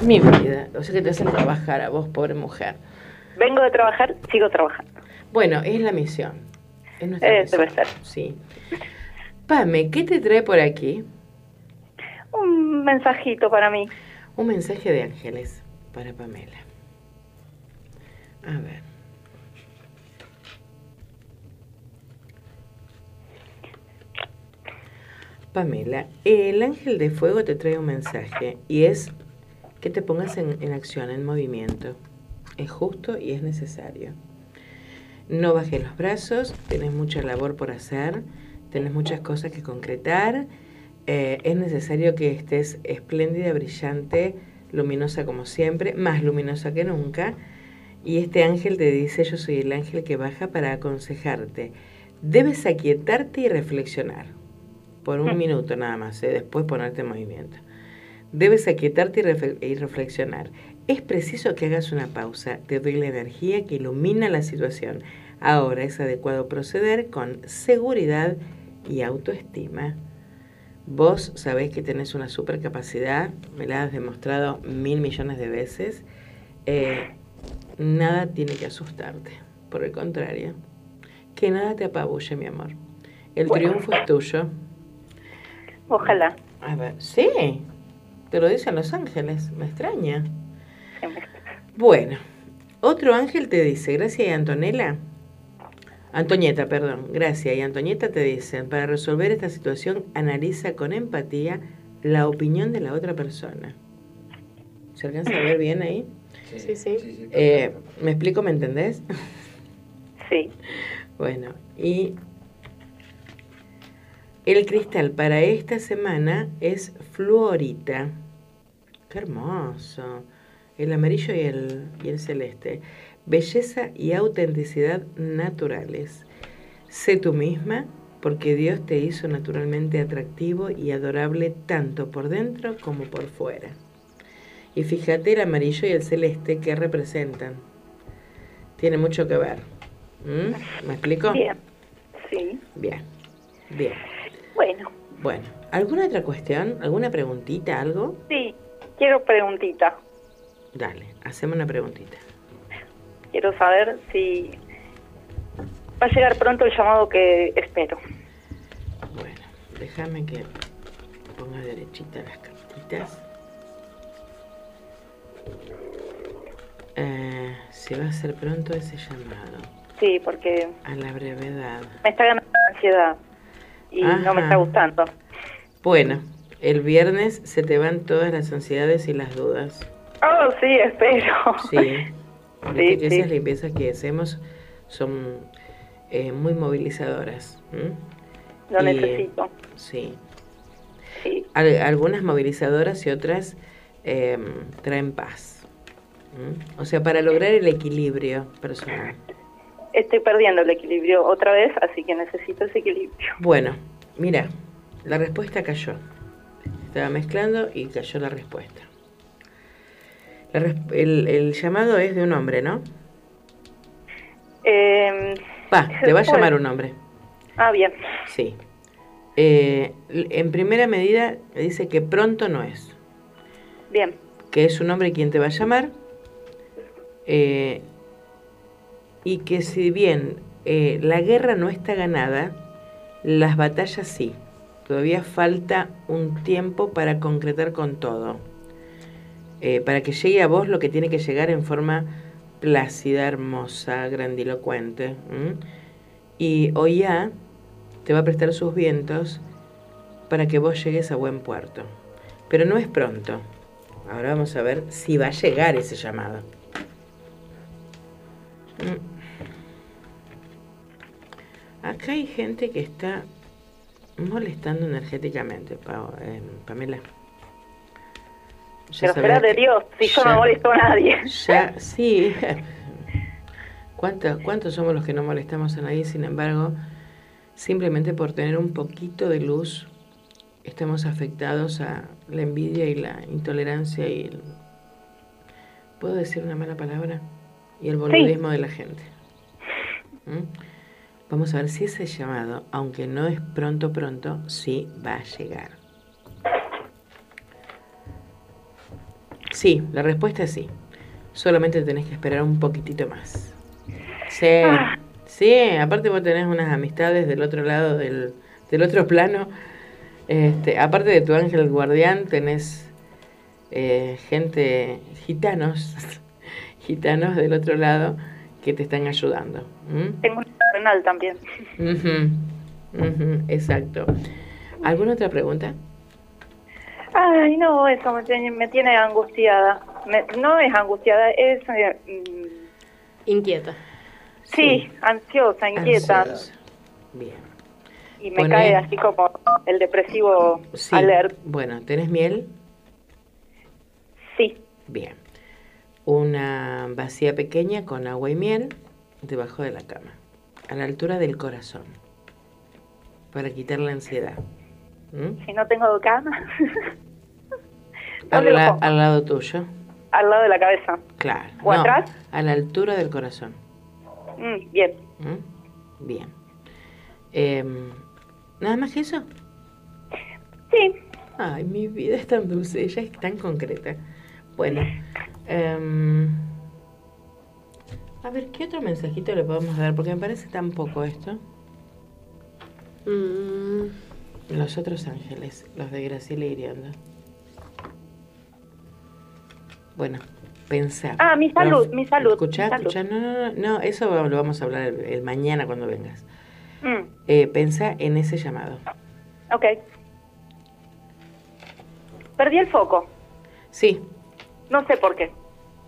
Mi vida. O sea que te hacen trabajar a vos, pobre mujer. Vengo de trabajar, sigo trabajando. Bueno, es la misión. Es nuestra Eh, debe ser. Sí. Pame, ¿qué te trae por aquí? Un mensajito para mí. Un mensaje de ángeles para Pamela. A ver. Pamela, el ángel de fuego te trae un mensaje y es que te pongas en, en acción, en movimiento. Es justo y es necesario. No bajes los brazos, tenés mucha labor por hacer, tenés muchas cosas que concretar. eh, es necesario que estés espléndida, brillante, luminosa como siempre, más luminosa que nunca. Y este ángel te dice, yo soy el ángel que baja para aconsejarte. Debes aquietarte y reflexionar. Por un minuto nada más, ¿eh? después ponerte en movimiento. Debes aquietarte y reflexionar. Es preciso que hagas una pausa. Te doy la energía que ilumina la situación. Ahora es adecuado proceder con seguridad y autoestima. Vos sabés que tenés una super capacidad, me la has demostrado mil millones de veces. Eh, nada tiene que asustarte, por el contrario. Que nada te apabulle, mi amor. El Bueno. triunfo es tuyo. Ojalá. A ver, sí, te lo dicen los ángeles, me extraña. Bueno, otro ángel te dice, Gracia y Antonella, Antonieta, perdón, Gracia y Antonieta te dicen, para resolver esta situación analiza con empatía la opinión de la otra persona. ¿Se alcanza a ver bien ahí? Sí, sí. Eh, ¿Me explico, me entendés? Sí. Bueno, y el cristal para esta semana es fluorita. Qué hermoso. El amarillo y el, y el celeste. Belleza y autenticidad naturales. Sé tú misma porque Dios te hizo naturalmente atractivo y adorable tanto por dentro como por fuera. Y fíjate el amarillo y el celeste que representan. Tiene mucho que ver. ¿Mm? ¿Me explico? Bien. Sí. Bien. Bien. Bueno, Bueno, ¿alguna otra cuestión? ¿Alguna preguntita? ¿Algo? sí. Quiero preguntita. Dale, hacemos una preguntita. Quiero saber si va a llegar pronto el llamado que espero. Bueno, déjame que ponga derechita las cartitas. Eh, si va a ser pronto ese llamado. Sí, porque A la brevedad. me está ganando ansiedad y no me está gustando. Bueno, el viernes se te van todas las ansiedades y las dudas. Oh, sí, espero. Sí. Viste Sí, sí. esas limpiezas que hacemos son eh, muy movilizadoras. ¿m? Lo Y, necesito. Sí. Sí. Al- algunas movilizadoras y otras eh, traen paz. ¿m? O sea, para lograr el equilibrio personal. Estoy perdiendo el equilibrio otra vez, así que necesito ese equilibrio. Bueno, mira, la respuesta cayó. Estaba mezclando y cayó la respuesta. El, el llamado es de un hombre, ¿no? Eh, Va, te va a llamar un hombre. ah, bien. Sí. Eh, en primera medida dice que pronto no es, Bien. que es un hombre quien te va a llamar eh, y que si bien eh, la guerra no está ganada, las batallas sí. Todavía falta un tiempo para concretar con todo. Eh, para que llegue a vos lo que tiene que llegar en forma plácida, hermosa, grandilocuente. ¿m? Y Oya te va a prestar sus vientos para que vos llegues a buen puerto. Pero no es pronto. Ahora vamos a ver si va a llegar ese llamado. Mm. Acá hay gente que está molestando energéticamente, Pa- Pamela. Pero será de Dios, si yo no molesto a nadie. ya, sí. ¿Cuántos, ¿Cuántos somos los que no molestamos a nadie? Sin embargo, simplemente por tener un poquito de luz, estamos afectados a la envidia y la intolerancia y el... ¿Puedo decir una mala palabra? Y el boludismo de la gente. ¿Mm? Vamos a ver si ese llamado, aunque no es pronto pronto, sí va a llegar. Sí, la respuesta es sí. Solamente tenés que esperar un poquitito más. Sí, sí, aparte vos tenés unas amistades del otro lado del, del otro plano. Este, aparte de tu ángel guardián, tenés eh, gente, gitanos, gitanos del otro lado que te están ayudando. Tengo un renal también. Exacto. ¿Alguna otra pregunta? Ay, no, eso me tiene, me tiene angustiada. Me- no es angustiada, es... eh, mm, Inquieta. sí, ansiosa, inquieta. Ansiosa. Bien. Y me Poné- cae así como el depresivo Sí. alert. Bueno, ¿tenés miel? Sí, Bien. Una vacía pequeña con agua y miel debajo de la cama, a la altura del corazón, para quitar la ansiedad. ¿Mm? si no tengo cama, Al, ¿Dónde lo la- al lado tuyo, al lado de la cabeza. claro. ¿O No, atrás? A la altura del corazón. Mm, bien. ¿Mm? Bien. Em, ¿Nada más que eso? Sí. Ay, mi vida es tan dulce, ella es tan concreta. Bueno, em, a ver, ¿qué otro mensajito le podemos dar? Porque me parece tan poco esto. Mm, Los otros ángeles, los de Graciela Iriondo. Bueno, pensar. Ah, mi salud, mi salud, Escuchá, mi salud. escuchá, no, no, no, no, eso lo vamos a hablar el, el mañana cuando vengas. Mm, Eh, pensá en ese llamado. ok. Perdí el foco. Sí, No sé por qué.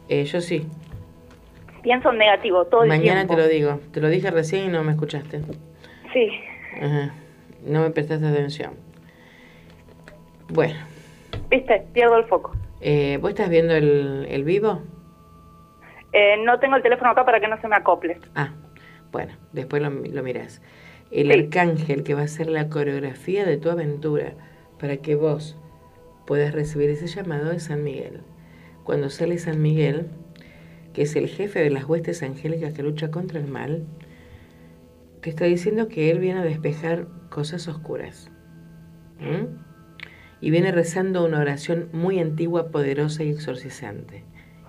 eh, yo sí. Pienso en negativo todo el Mañana tiempo. te lo digo. Te lo dije recién y no me escuchaste. Sí. Ajá. No me prestaste atención. Bueno, Viste, pierdo el foco. eh, ¿vos estás viendo el, el vivo? Eh, no tengo el teléfono acá para que no se me acople. Ah, bueno, después lo, lo mirás. El arcángel que va a hacer la coreografía de tu aventura para que vos puedas recibir ese llamado es San Miguel. Cuando sale San Miguel, que es el jefe de las huestes angélicas que lucha contra el mal, te está diciendo que él viene a despejar cosas oscuras. Y viene rezando una oración muy antigua, poderosa y exorcizante,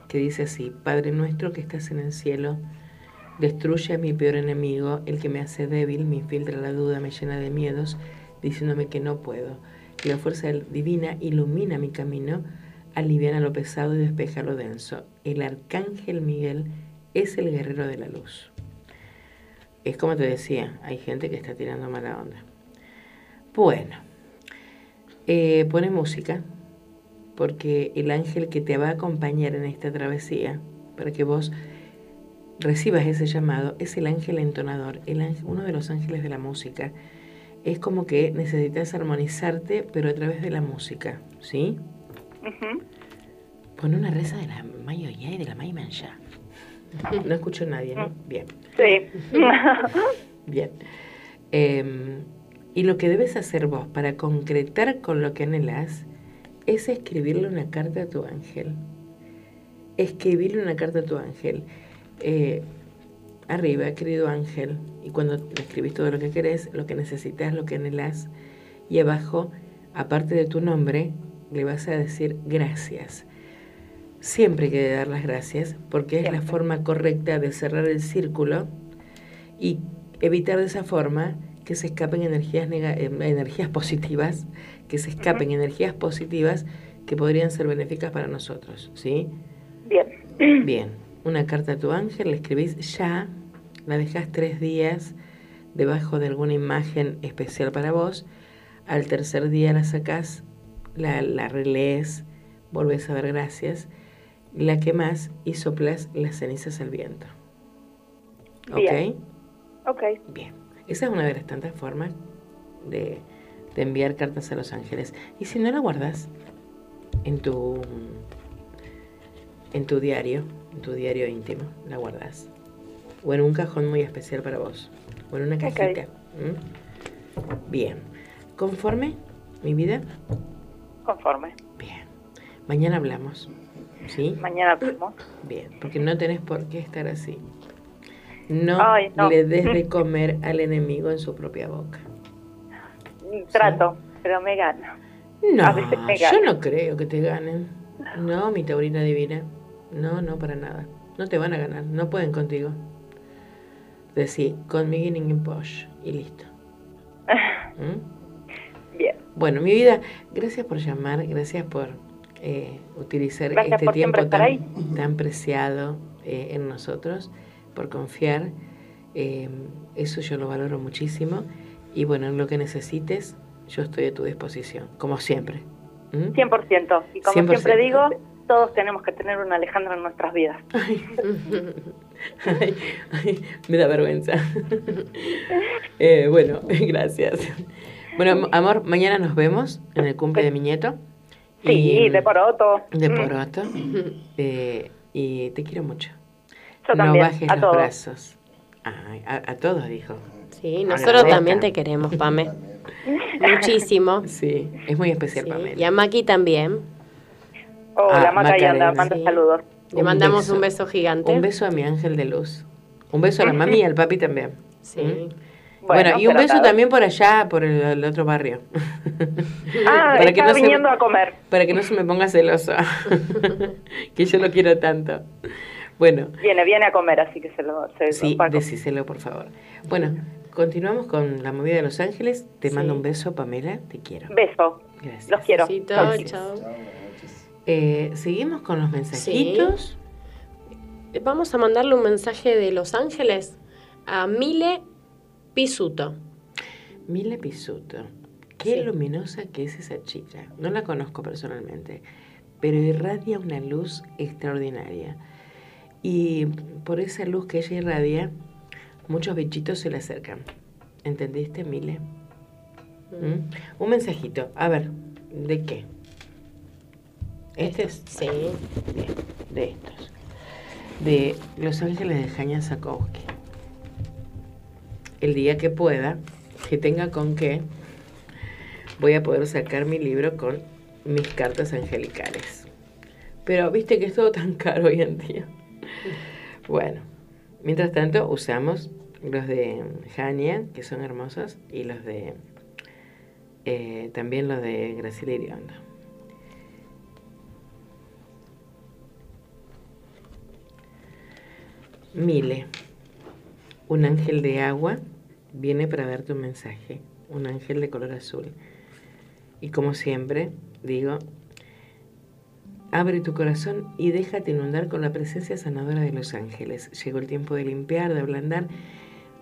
que dice así, Padre nuestro que estás en el cielo, destruye a mi peor enemigo, el que me hace débil, me infiltra la duda, me llena de miedos, diciéndome que no puedo. Que la fuerza divina ilumina mi camino, aliviana lo pesado y despeja lo denso. El arcángel Miguel es el guerrero de la luz. Es como te decía, hay gente que está tirando mala onda. Bueno, eh, pone música, porque el ángel que te va a acompañar en esta travesía, para que vos recibas ese llamado, es el ángel entonador, el ángel- uno de los ángeles de la música. Es como que necesitas armonizarte, pero a través de la música, ¿sí? Ujú. Pone una reza de la Mayo Ya y de la May Mancha. No escucho a nadie, ¿no? Bien. Sí. Bien. Eh, y lo que debes hacer vos para concretar con lo que anhelas es escribirle una carta a tu ángel. Escribirle una carta a tu ángel. Eh, arriba, querido ángel, y cuando le escribís todo lo que querés, lo que necesitas, lo que anhelas, y abajo, aparte de tu nombre, le vas a decir gracias. Siempre hay que dar las gracias, porque es la forma correcta de cerrar el círculo y evitar de esa forma que se escapen energías, nega- eh, energías positivas, que se escapen energías positivas que podrían ser benéficas para nosotros, ¿sí? Bien. Bien, una carta a tu ángel, la escribís ya, la dejas tres días debajo de alguna imagen especial para vos, al tercer día la sacás, la, la relees, volvés a dar gracias, la quemás y soplas las cenizas al viento. ¿Ok? Bien. Ok. Bien. Esa es una de las tantas formas de, de enviar cartas a los ángeles. Y si no la guardas en tu en tu diario, en tu diario íntimo, la guardas. O en un cajón muy especial para vos. O en una cajita. ¿Mm? Bien. ¿Conforme, mi vida? Conforme. Mañana hablamos. ¿Sí? Mañana vemos. Bien, porque no tenés por qué estar así. No, Ay, no. le des de comer al enemigo en su propia boca. Trato, pero me gana. No, yo no creo que te ganen. No, mi taurina divina. No, no, para nada. No te van a ganar, no pueden contigo. Decí, conmigo en Posh y listo. ¿Mm? Bien. Bueno, mi vida, gracias por llamar, gracias por eh, utilizar Gracias este por tiempo tan, tan preciado eh, en nosotros, por confiar. Eh, eso yo lo valoro muchísimo. Y bueno, en lo que necesites, yo estoy a tu disposición, como siempre. ¿Mm? 100%. Y como 100%. siempre digo, todos tenemos que tener un Alejandro en nuestras vidas. Ay, ay, me da vergüenza. Eh, bueno, gracias. Bueno, am- amor, mañana nos vemos en el cumple de mi nieto. Sí, Y- de poroto. De Mm. poroto. Eh, y te quiero mucho. Yo no bajes a los todos. brazos. Ay, a, a todos, dijo. Sí, nosotros también te queremos, Pame. Muchísimo. Sí, es muy especial para mí. Y a Maki también. Oh, Ah, la Maca y anda, manda Sí. saludos. Le mandamos un beso gigante. Un beso a mi ángel de luz. Un beso a la mami y al papi también. Sí. ¿Mm? Bueno, Bueno, y un beso también por allá, por el, el otro barrio. Ah, Para que no se- viniendo a comer. Para que no se me ponga celoso. que yo lo quiero tanto. Bueno, Viene, viene a comer, así que se lo, se sí, lo decíselo, por favor. Bueno, continuamos con la movida de Los Ángeles. Te mando un beso, Pamela. Te quiero. Beso. Gracias. Los quiero. Besito, Gracias. chao. Eh, Seguimos con los mensajitos. Vamos a mandarle un mensaje de Los Ángeles a Mile Pisuto. Mile Pisuto. Qué Sí. luminosa que es esa chica. No la conozco personalmente, pero irradia una luz extraordinaria. Y por esa luz que ella irradia, muchos bichitos se le acercan. ¿Entendiste, Mile? ¿Mm? Un mensajito. A ver, ¿de qué? ¿Este es? Sí. Bien, de estos. De Los Ángeles de Jaña Sakowski. El día que pueda, que tenga con qué, voy a poder sacar mi libro con mis cartas angelicales. Pero viste que es todo tan caro hoy en día. Bueno, mientras tanto usamos los de Jania, que son hermosos, y los de eh, también los de Graciela Iriondo. Mile, un ángel de agua viene para darte un mensaje, un ángel de color azul. Y como siempre, digo, abre tu corazón y déjate inundar con la presencia sanadora de los ángeles. Llegó el tiempo de limpiar, de ablandar,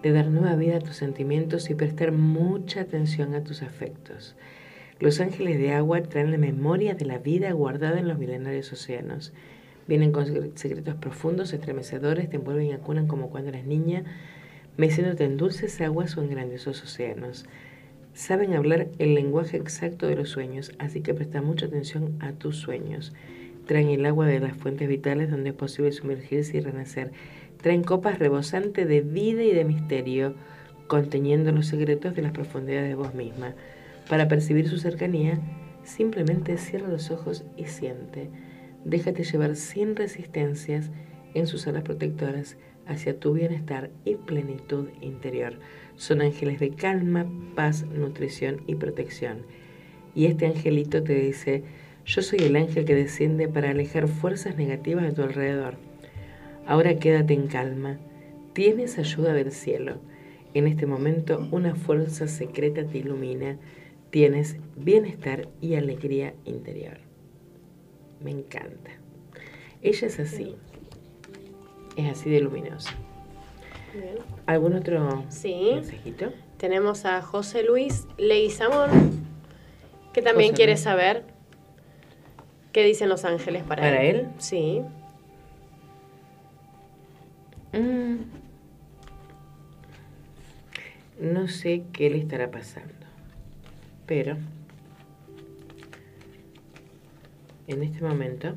de dar nueva vida a tus sentimientos y prestar mucha atención a tus afectos. Los ángeles de agua traen la memoria de la vida guardada en los milenarios océanos. Vienen con secre- secretos profundos, estremecedores, te envuelven y acunan como cuando eras niña, meciéndote en dulces aguas o en grandiosos océanos. Saben hablar el lenguaje exacto de los sueños, así que presta mucha atención a tus sueños. Traen el agua de las fuentes vitales donde es posible sumergirse y renacer. Traen copas rebosantes de vida y de misterio, conteniendo los secretos de las profundidades de vos misma. Para percibir su cercanía, simplemente cierra los ojos y siente. Déjate llevar sin resistencias en sus alas protectoras hacia tu bienestar y plenitud interior. Son ángeles de calma, paz, nutrición y protección. Y este angelito te dice, yo soy el ángel que desciende para alejar fuerzas negativas de tu alrededor. Ahora quédate en calma. Tienes ayuda del cielo. En este momento una fuerza secreta te ilumina. Tienes bienestar y alegría interior. Me encanta. Ella es así. Es así de luminosa. Bien. ¿Algún otro Sí. mensajito? Tenemos a José Luis Leguizamón, que también José quiere Luis. saber qué dicen los ángeles para, ¿Para él? Sí. Mm. No sé qué le estará pasando, pero en este momento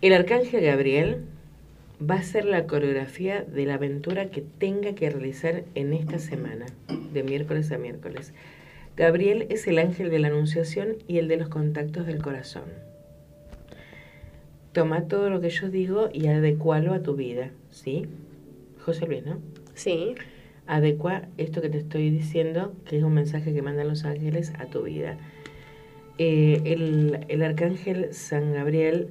el arcángel Gabriel va a hacer la coreografía de la aventura que tenga que realizar en esta semana, de miércoles a miércoles. Gabriel es el ángel de la anunciación y el de los contactos del corazón. Toma todo lo que yo digo y adecualo a tu vida, ¿sí? José Luis, ¿no? Sí. Adecua esto que te estoy diciendo, que es un mensaje que mandan los ángeles a tu vida. Eh, el, el arcángel San Gabriel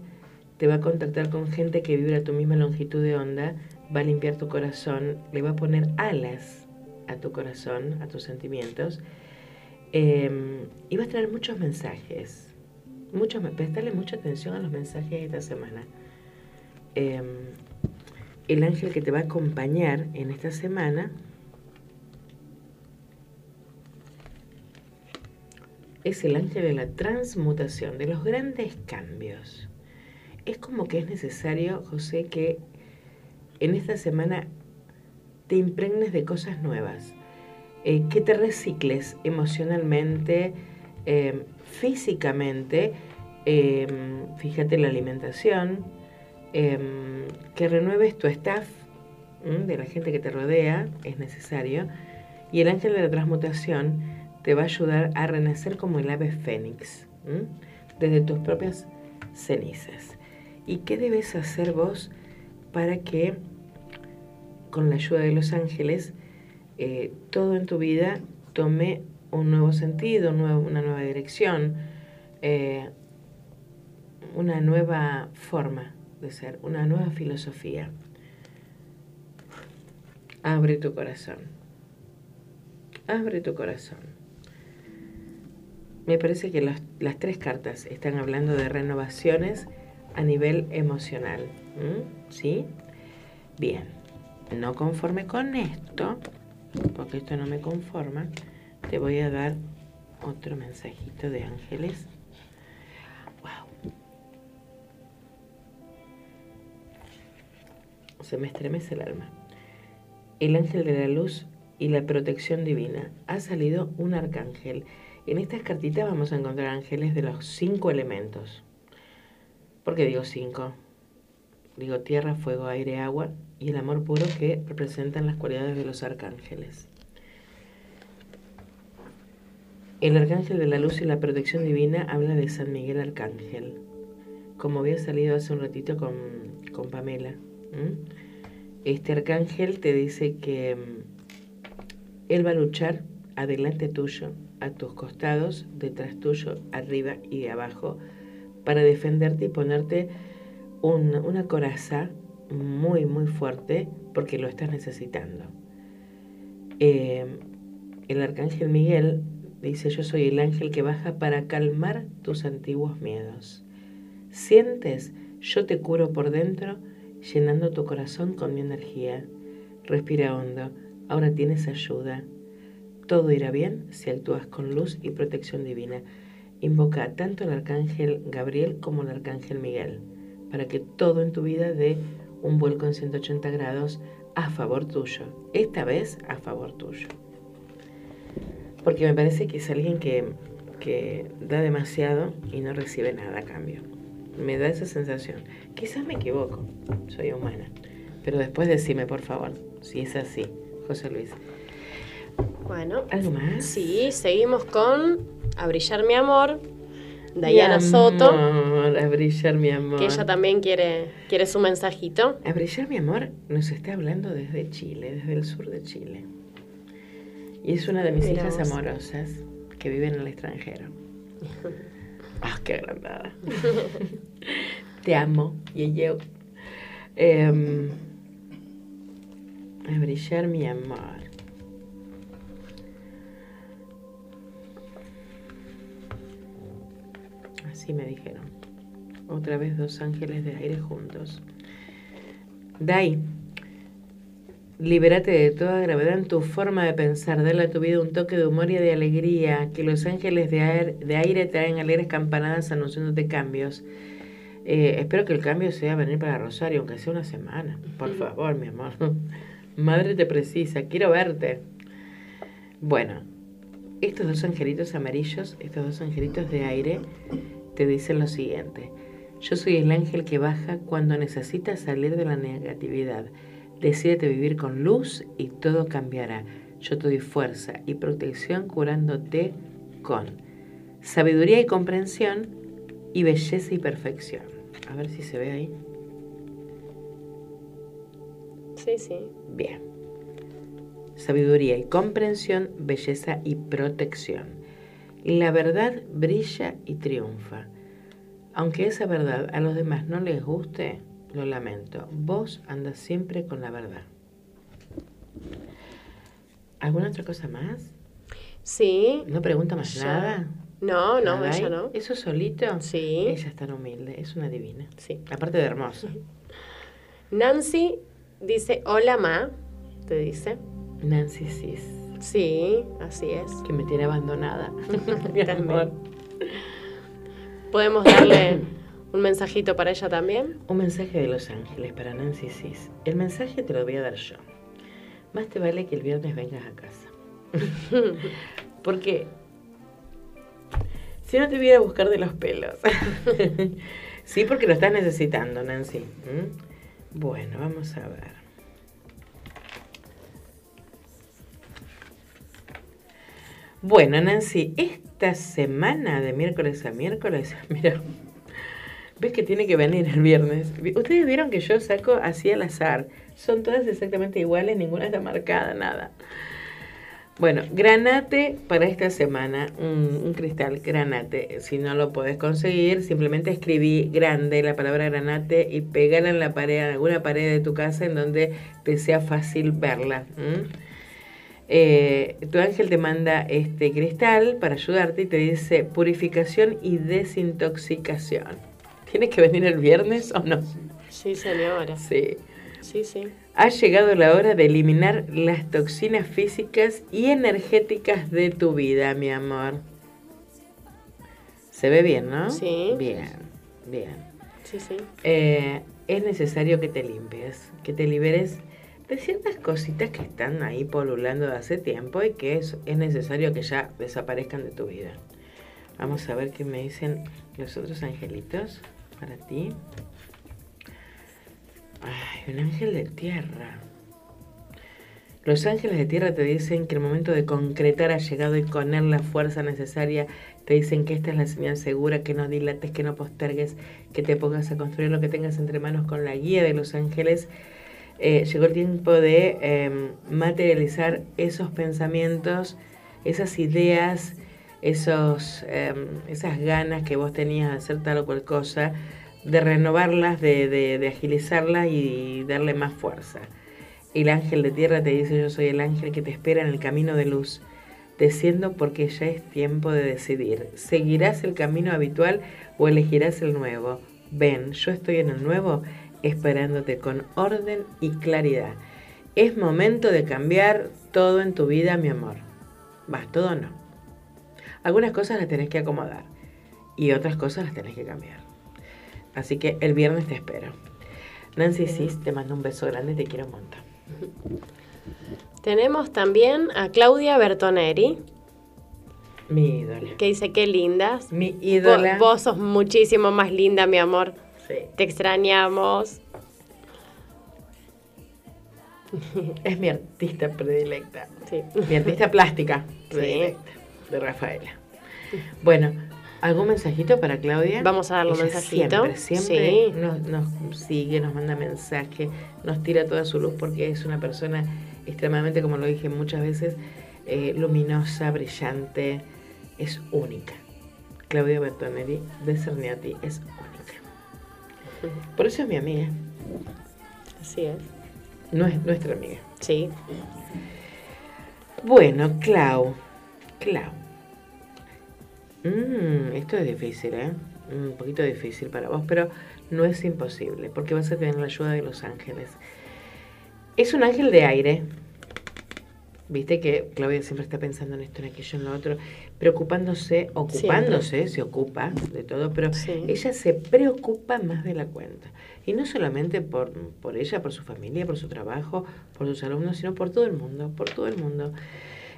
te va a contactar con gente que vibra a tu misma longitud de onda, va a limpiar tu corazón, le va a poner alas a tu corazón, a tus sentimientos, eh, y va a traer muchos mensajes. Muchos, prestarle mucha atención a los mensajes de esta semana. Eh, el ángel que te va a acompañar en esta semana es el ángel de la transmutación, de los grandes cambios. Es como que es necesario, José, que en esta semana te impregnes de cosas nuevas, eh, que te recicles emocionalmente, eh, físicamente, eh, fíjate la alimentación, eh, que renueves tu staff de la gente que te rodea, es necesario, y el ángel de la transmutación te va a ayudar a renacer como el ave fénix, desde tus propias cenizas. ¿Y qué debes hacer vos para que con la ayuda de los ángeles eh, todo en tu vida tome un nuevo sentido, una nueva dirección, eh, una nueva forma de ser, una nueva filosofía. Abre tu corazón. Abre tu corazón. Me parece que las, tres cartas están hablando de renovaciones a nivel emocional. ¿Sí? Bien. No conforme con esto, porque esto no me conforma, te voy a dar otro mensajito de ángeles. Wow. Se me estremece el alma. El ángel de la luz y la protección divina. Ha salido un arcángel. En estas cartitas vamos a encontrar ángeles de los cinco elementos. ¿Por qué digo cinco? Digo tierra, fuego, aire, agua y el amor puro que representan las cualidades de los arcángeles. El arcángel de la luz y la protección divina habla de San Miguel Arcángel, como había salido hace un ratito con, con Pamela. Este arcángel te dice que mm, él va a luchar adelante tuyo, a tus costados, detrás tuyo, arriba y abajo, para defenderte y ponerte un- una coraza muy, muy fuerte porque lo estás necesitando. Eh, el arcángel Miguel dice, yo soy el ángel que baja para calmar tus antiguos miedos. ¿Sientes? Yo te curo por dentro, llenando tu corazón con mi energía. Respira hondo, ahora tienes ayuda. Todo irá bien si actúas con luz y protección divina. Invoca tanto al arcángel Gabriel como al arcángel Miguel, para que todo en tu vida dé un vuelco en 180 grados a favor tuyo. Esta vez a favor tuyo. Porque me parece que es alguien que, que da demasiado y no recibe nada a cambio. Me da esa sensación. Quizás me equivoco, soy humana. Pero después decime, por favor, si es así, José Luis. Bueno. ¿Algo más? Sí, seguimos con A Brillar Mi Amor, Dayana Mi Soto, amor, a brillar mi amor. que ella también quiere, quiere su mensajito. A brillar mi amor nos está hablando desde Chile, desde el sur de Chile. Y es una de mis hijas amorosas que vive en el extranjero. ¡Ah, qué agrandada! Te amo, Yeyeo. Em, a brillar mi amor. Así me dijeron. Otra vez dos ángeles de aire juntos. Dai, libérate de toda gravedad en tu forma de pensar. Dale a tu vida un toque de humor y de alegría. Que los ángeles de aire, de aire traen alegres campanadas anunciándote cambios. Eh, espero que el cambio sea venir para Rosario, aunque sea una semana. Por favor, mi amor. Madre te precisa, quiero verte. Bueno, estos dos angelitos amarillos, estos dos angelitos de aire, te dicen lo siguiente. Yo soy el ángel que baja cuando necesitas salir de la negatividad. Decídete vivir con luz y todo cambiará. Yo te doy fuerza y protección curándote con sabiduría y comprensión y belleza y perfección. A ver si se ve ahí. Sí, sí. Bien. Sabiduría y comprensión, belleza y protección. La verdad brilla y triunfa. Aunque esa verdad a los demás no les guste, lo lamento. Vos andas siempre con la verdad. ¿Alguna otra cosa más? Sí. ¿No pregunta más Ya. nada? No, no, ¿Nada ella no. ¿Eso solito? Sí. Ella es tan humilde, es una divina. Sí. Aparte de hermosa. Nancy dice, hola ma, te dice. Nancy Cis, Sí, así es. que me tiene abandonada. Mi amor. Podemos darle un mensajito para ella también. Un mensaje de Los Ángeles para Nancy Cis. El mensaje te lo voy a dar yo. Más te vale que el viernes vengas a casa. Porque si no te voy a buscar de los pelos. sí, porque lo estás necesitando, Nancy. ¿Mm? Bueno, vamos a ver. Bueno, Nancy, esta semana de miércoles a miércoles, mira, ves que tiene que venir el viernes. Ustedes vieron que yo saco así al azar. Son todas exactamente iguales, ninguna está marcada, nada. Bueno, granate para esta semana, un, cristal granate. Si no lo podés conseguir, simplemente escribí grande la palabra granate y pegala en la pared, en alguna pared de tu casa en donde te sea fácil verla. Eh, tu ángel te manda este cristal para ayudarte y te dice purificación y desintoxicación. ¿Tiene que venir el viernes o no? Sí, señora. Sí. Sí, sí. Ha llegado la hora de eliminar las toxinas físicas y energéticas de tu vida, mi amor. Se ve bien, ¿no? Sí. Bien, bien. Sí, sí. Eh, es necesario que te limpies, que te liberes de ciertas cositas que están ahí polulando de hace tiempo y que es, es necesario que ya desaparezcan de tu vida. Vamos a ver qué me dicen los otros angelitos para ti. Ay, un ángel de tierra. Los ángeles de tierra te dicen que el momento de concretar ha llegado y con él la fuerza necesaria. Te dicen que esta es la señal segura, que no dilates, que no postergues, que te pongas a construir lo que tengas entre manos con la guía de los ángeles. Eh, llegó el tiempo de eh, materializar esos pensamientos, esas ideas, esos, eh, esas ganas que vos tenías de hacer tal o cual cosa, de renovarlas, de, de, de agilizarlas y darle más fuerza. El ángel de tierra te dice, yo soy el ángel que te espera en el camino de luz. Desciendo porque ya es tiempo de decidir. ¿Seguirás el camino habitual o elegirás el nuevo? Ven, yo estoy en el nuevo esperándote con orden y claridad. Es momento de cambiar todo en tu vida, mi amor. Va, todo no. Algunas cosas las tenés que acomodar y otras cosas las tenés que cambiar. Así que el viernes te espero. Nancy Cis, te mando un beso grande y te quiero un montón. Tenemos también a Claudia Bertoneri, Mi ídola. que dice qué lindas. Mi ídola. Vos, vos sos muchísimo más linda, mi amor. Sí. Te extrañamos. Es mi artista predilecta. Sí. Mi artista plástica Sí. predilecta. De Rafaela. Bueno, ¿algún mensajito para Claudia? Vamos a darle un mensajito. Siempre, siempre Sí. nos, nos sigue, nos manda mensaje, nos tira toda su luz porque es una persona extremadamente, como lo dije muchas veces, eh, luminosa, brillante, es única. Claudia Bertonelli de Cerniati es única. Por eso es mi amiga, Así es. no es nuestra amiga. Sí. Bueno, Clau. Clau. Mm, esto es difícil, ¿eh? Un poquito difícil para vos, pero no es imposible, porque vas a tener la ayuda de los ángeles. Es un ángel de aire. Viste que Claudia siempre está pensando en esto, en aquello, en lo otro, preocupándose, ocupándose, se ocupa de todo, pero Sí. ella se preocupa más de la cuenta. Y no solamente por, por ella, por su familia, por su trabajo, por sus alumnos, sino por todo el mundo, por todo el mundo.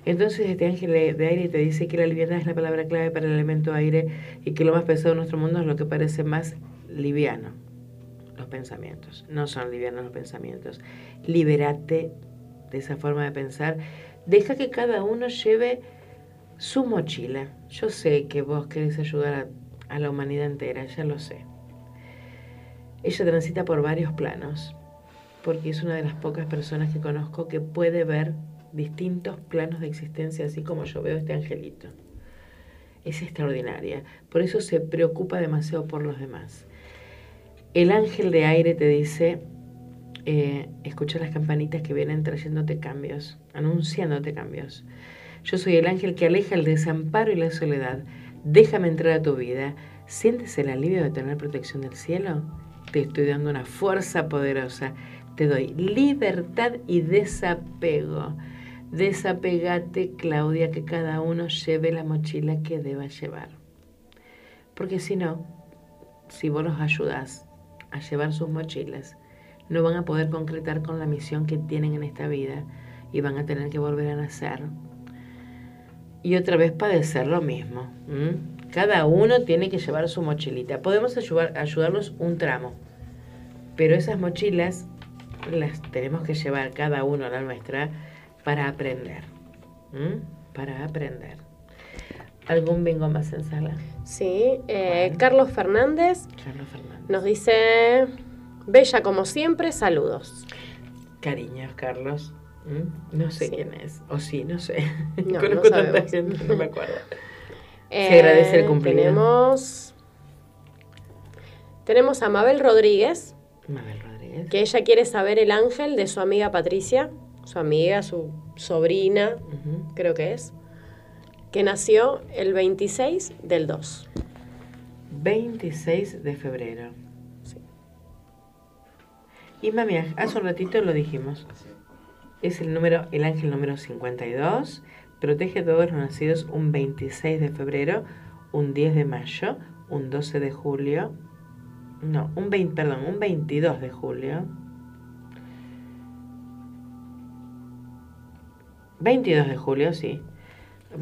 Entonces este ángel de aire te dice que la liviandad es la palabra clave para el elemento aire y que lo más pesado de nuestro mundo es lo que parece más liviano. Los pensamientos. No son livianos los pensamientos. Libérate esa forma de pensar. Deja que cada uno lleve su mochila. Yo sé que vos querés ayudar a, a la humanidad entera, ya lo sé. Ella transita por varios planos, porque es una de las pocas personas que conozco que puede ver distintos planos de existencia, así como yo veo este angelito. Es extraordinaria, por eso se preocupa demasiado por los demás. El ángel de aire te dice, eh, escucha las campanitas que vienen trayéndote cambios, anunciándote cambios. Yo soy el ángel que aleja el desamparo y la soledad. Déjame entrar a tu vida. ¿Sientes el alivio de tener protección del cielo? Te estoy dando una fuerza poderosa. Te doy libertad y desapego. Desapegate, Claudia, que cada uno lleve la mochila que deba llevar. Porque si no, si vos los ayudás a llevar sus mochilas, no van a poder concretar con la misión que tienen en esta vida y van a tener que volver a nacer y otra vez padecer lo mismo. Cada uno tiene que llevar su mochilita. Podemos ayudar, ayudarlos un tramo, pero esas mochilas las tenemos que llevar cada uno a la nuestra para aprender. Para aprender. ¿Algún bingo más en sala? Sí, eh, Carlos Fernández Carlos Fernández. nos dice, bella como siempre, saludos. Cariños, Carlos. ¿Mm? No sé Sí. quién es. O sí, no sé. No, Conozco no tanta gente, no me acuerdo. Eh, Se agradece el cumplido. Tenemos, tenemos a Mabel Rodríguez, Mabel Rodríguez. que ella quiere saber el ángel de su amiga Patricia, su amiga, su sobrina, creo que es, que nació el 26 del 2. 26 de febrero. Y mami, hace un ratito lo dijimos. Es el número, el ángel número 52. Protege a todos los nacidos un 26 de febrero, un 10 de mayo, un 12 de julio. No, un 20, perdón, un 22 de julio. 22 de julio, sí.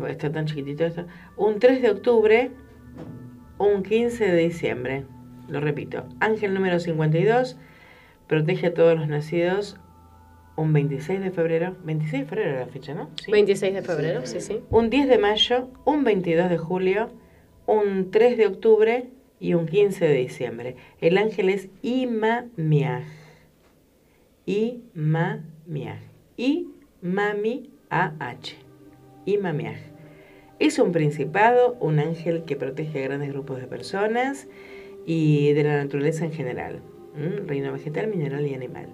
Está tan chiquitito esto. Un 3 de octubre, un 15 de diciembre. Lo repito. Ángel número 52. Protege a todos los nacidos. Un 26 de febrero. 26 de febrero era la fecha, ¿no? Sí. 26 de febrero, sí, sí. Un 10 de mayo. Un 22 de julio. Un 3 de octubre. Y un 15 de diciembre. El ángel es Imamiaj. Imamiaj. Y Mami AH. Imamiaj. Es un principado, un ángel que protege a grandes grupos de personas y de la naturaleza en general. ¿M? Reino vegetal, mineral y animal.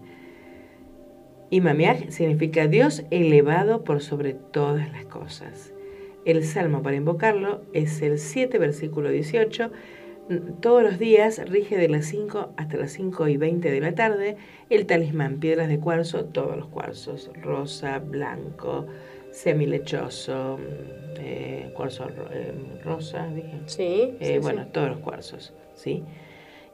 Imamiaj significa Dios elevado por sobre todas las cosas. El salmo para invocarlo es el 7, versículo 18. Todos los días rige de las 5 hasta las 5 y 20 de la tarde el talismán, piedras de cuarzo, todos los cuarzos, rosa, blanco, semilechoso, eh, cuarzo eh, rosa, dije. Sí, Eh, sí, bueno, sí. todos los cuarzos, ¿sí?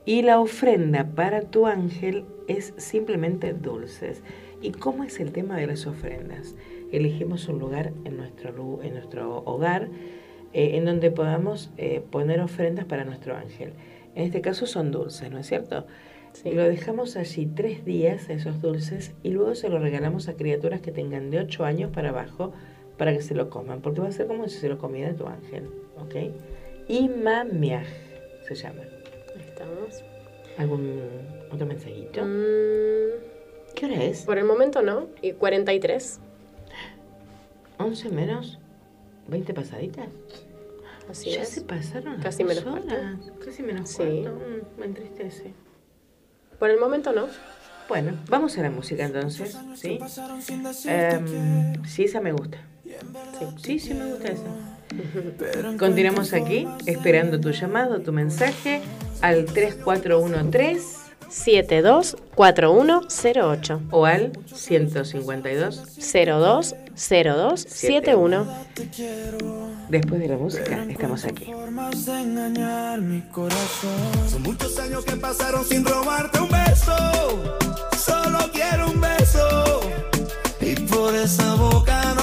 Y la ofrenda para tu ángel es simplemente dulces. ¿Y cómo es el tema de las ofrendas? Elegimos un lugar en nuestro, en nuestro hogar eh, en donde podamos eh, poner ofrendas para nuestro ángel. En este caso son dulces, ¿no es cierto? Sí. Lo dejamos allí tres días, esos dulces, y luego se los regalamos a criaturas que tengan de 8 años para abajo para que se lo coman, porque va a ser como si se lo comiera tu ángel, ¿ok? Imamiaj se llama. Estamos. ¿Algún otro mensajito? Mm, ¿Qué hora es? por el momento no. Y 43. 11 menos 20 pasaditas. Así ya es. se pasaron las Casi menos cuarto. horas. Casi menos Sí. cuarto. Mm, me entristece. Por el momento no. Bueno, vamos a la música entonces, ¿sí? Em, sí, esa me gusta. Sí, sí, sí me gusta esa. Continuamos aquí, esperando tu llamado, tu mensaje al 3413 724108 o al 152 02 02 71. Después de la música, estamos aquí. Son muchos años que pasaron sin robarte un beso. Solo quiero un beso. Y por esa boca no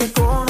que con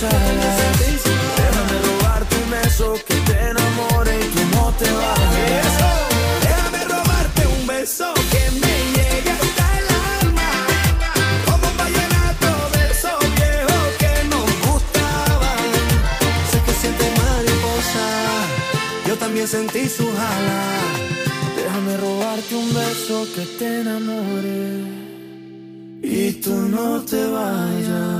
Déjame robarte un beso que te enamore y tú no te vayas. Déjame robarte un beso que me llegue hasta el alma. Como un vallenato de esos viejos que nos gustaban. Sé que sientes mariposa, yo también sentí su jala. Déjame robarte un beso que te enamore y tú no te vayas.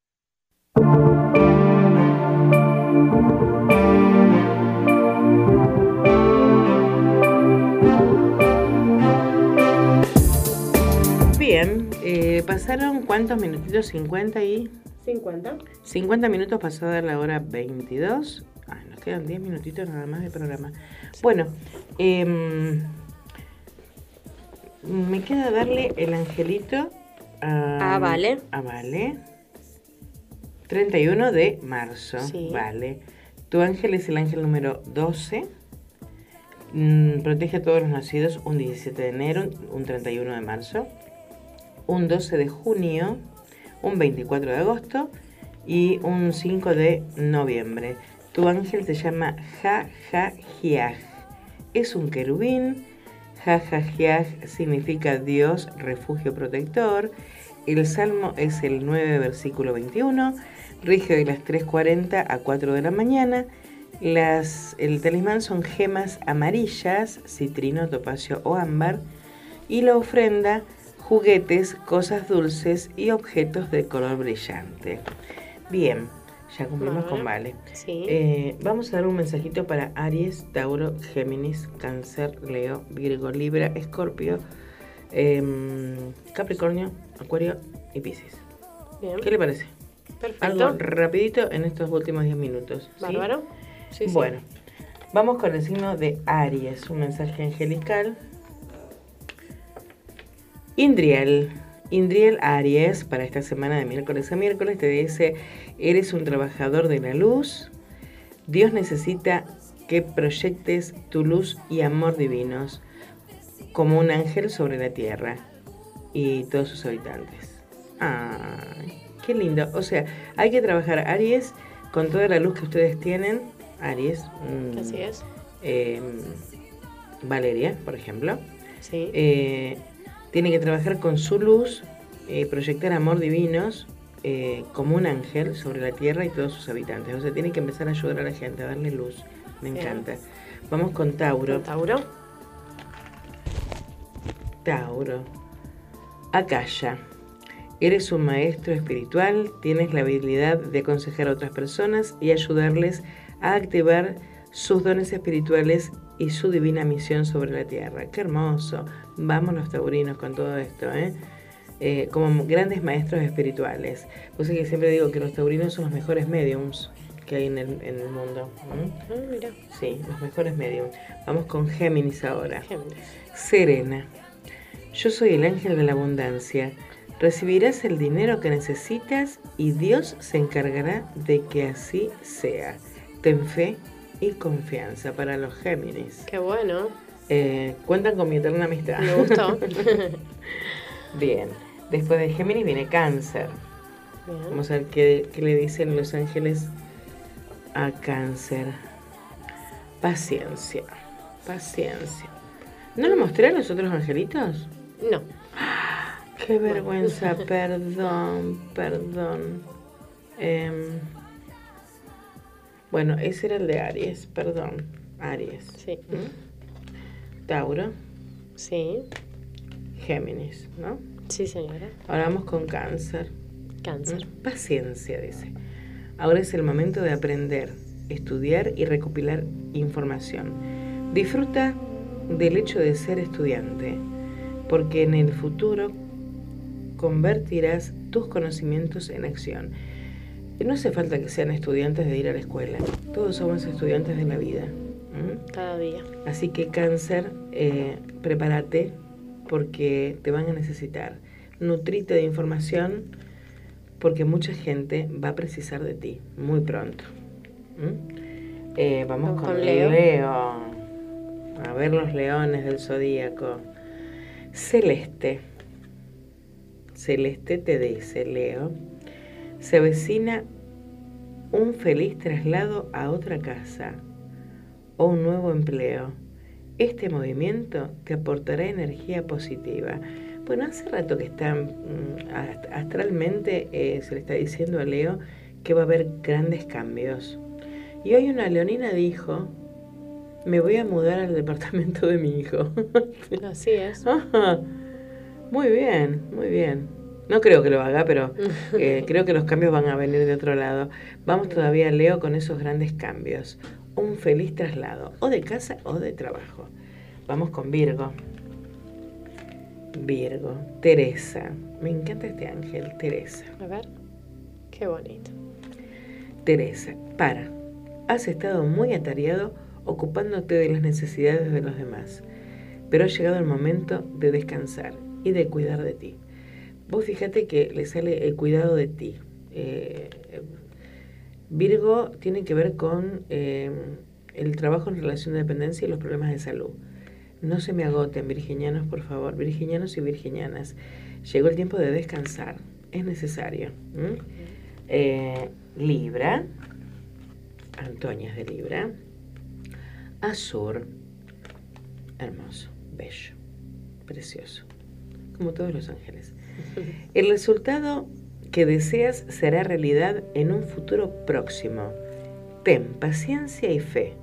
Cuántos minutitos, 50 y... 50. 50 minutos pasada la hora 22. Ay, nos quedan 10 minutitos nada más de programa. Bueno, em, me queda darle el angelito a, Ah, vale. A Vale. 31 de marzo. Sí. Vale. Tu ángel es el ángel número 12. Mm, protege a todos los nacidos un 17 de enero, un 31 de marzo, un 12 de junio, un 24 de agosto y un 5 de noviembre. Tu ángel se llama Ja Ja es un querubín. Jajajiaj significa Dios, refugio protector. El salmo es el 9, versículo 21. Rige de las 3.40 a 4 de la mañana. Las, el talismán son gemas amarillas, citrino, topacio o ámbar. Y la ofrenda, juguetes, cosas dulces y objetos de color brillante. Bien, ya cumplimos con Vale. Sí. Eh, vamos a dar un mensajito para Aries, Tauro, Géminis, Cáncer, Leo, Virgo, Libra, Escorpio, em, Capricornio, Acuario y Piscis. Bien. ¿Qué le parece? Perfecto. Algo rapidito en estos últimos 10 minutos. ¿sí? Bárbaro. Sí, sí. Bueno, vamos con el signo de Aries, un mensaje angelical. Indriel. Indriel Aries, para esta semana de miércoles a miércoles, te dice, eres un trabajador de la luz. Dios necesita que proyectes tu luz y amor divinos como un ángel sobre la tierra y todos sus habitantes. Ay, qué lindo. O sea, hay que trabajar Aries con toda la luz que ustedes tienen. Aries. mm, Así es. eh, Valeria, por ejemplo. Sí. Eh, tiene que trabajar con su luz, eh, proyectar amor divinos eh, como un ángel sobre la tierra y todos sus habitantes. O sea, tiene que empezar a ayudar a la gente, a darle luz. Me encanta. Vamos con Tauro. Tauro. Tauro. Acaya. Eres un maestro espiritual, tienes la habilidad de aconsejar a otras personas y ayudarles a activar sus dones espirituales y su divina misión sobre la tierra. Qué hermoso. Vamos los taurinos con todo esto, ¿eh? Eh, como grandes maestros espirituales. Pues es que siempre digo que los taurinos son los mejores mediums que hay en el, en el mundo. ¿m? Ah, mira. Sí, los mejores mediums. Vamos con Géminis ahora. Géminis. Serena. Yo soy el ángel de la abundancia. Recibirás el dinero que necesitas y Dios se encargará de que así sea. Ten fe y confianza para los Géminis. Qué bueno. Eh, cuentan con mi eterna amistad. Me gustó. Bien. Después de Géminis viene Cáncer. Bien. Vamos a ver qué, qué le dicen los ángeles a Cáncer. Paciencia. Paciencia. ¿No lo mostré a los otros angelitos? No. Qué vergüenza, perdón, perdón. Em, bueno, ese era el de Aries, perdón. Aries. Sí. ¿Mm? Tauro, Sí. Géminis, ¿no? Sí, señora. Ahora vamos con Cáncer. Cáncer. ¿Mm? Paciencia, dice. Ahora es el momento de aprender, estudiar y recopilar información. Disfruta del hecho de ser estudiante, porque en el futuro convertirás tus conocimientos en acción. No hace falta que sean estudiantes de ir a la escuela, todos somos estudiantes de la vida. Cada día. Así que cáncer, eh, prepárate porque te van a necesitar. Nutrite de información porque mucha gente va a precisar de ti muy pronto. ¿m? Eh, vamos Vamos con, con Leo. Leo. A ver los leones del zodíaco. Celeste. Celeste te dice, Leo, se avecina un feliz traslado a otra casa o un nuevo empleo. Este movimiento te aportará energía positiva. Bueno, hace rato que está mm, ast- astralmente, eh, se le está diciendo a Leo que va a haber grandes cambios. Y hoy una leonina dijo, me voy a mudar al departamento de mi hijo. Así es. Muy bien, muy bien. No creo que lo haga, pero eh, creo que los cambios van a venir de otro lado. Vamos todavía, Leo, con esos grandes cambios. Un feliz traslado, o de casa o de trabajo. Vamos con Virgo. Virgo, Teresa. Me encanta este ángel, Teresa. A ver. Qué bonito. Teresa, para. Has estado muy atareado ocupándote de las necesidades de los demás, pero ha llegado el momento de descansar y de cuidar de ti. Vos fíjate que le sale el cuidado de ti. Eh, Virgo tiene que ver con eh, el trabajo en relación de dependencia y los problemas de salud. No se me agoten, virginianos, por favor, virginianos y virginianas. Llegó el tiempo de descansar, es necesario. Eh, Libra, Antonia es de Libra. Azur, Hermoso, bello, precioso, como todos los ángeles. El resultado que deseas será realidad en un futuro próximo. Ten paciencia y fe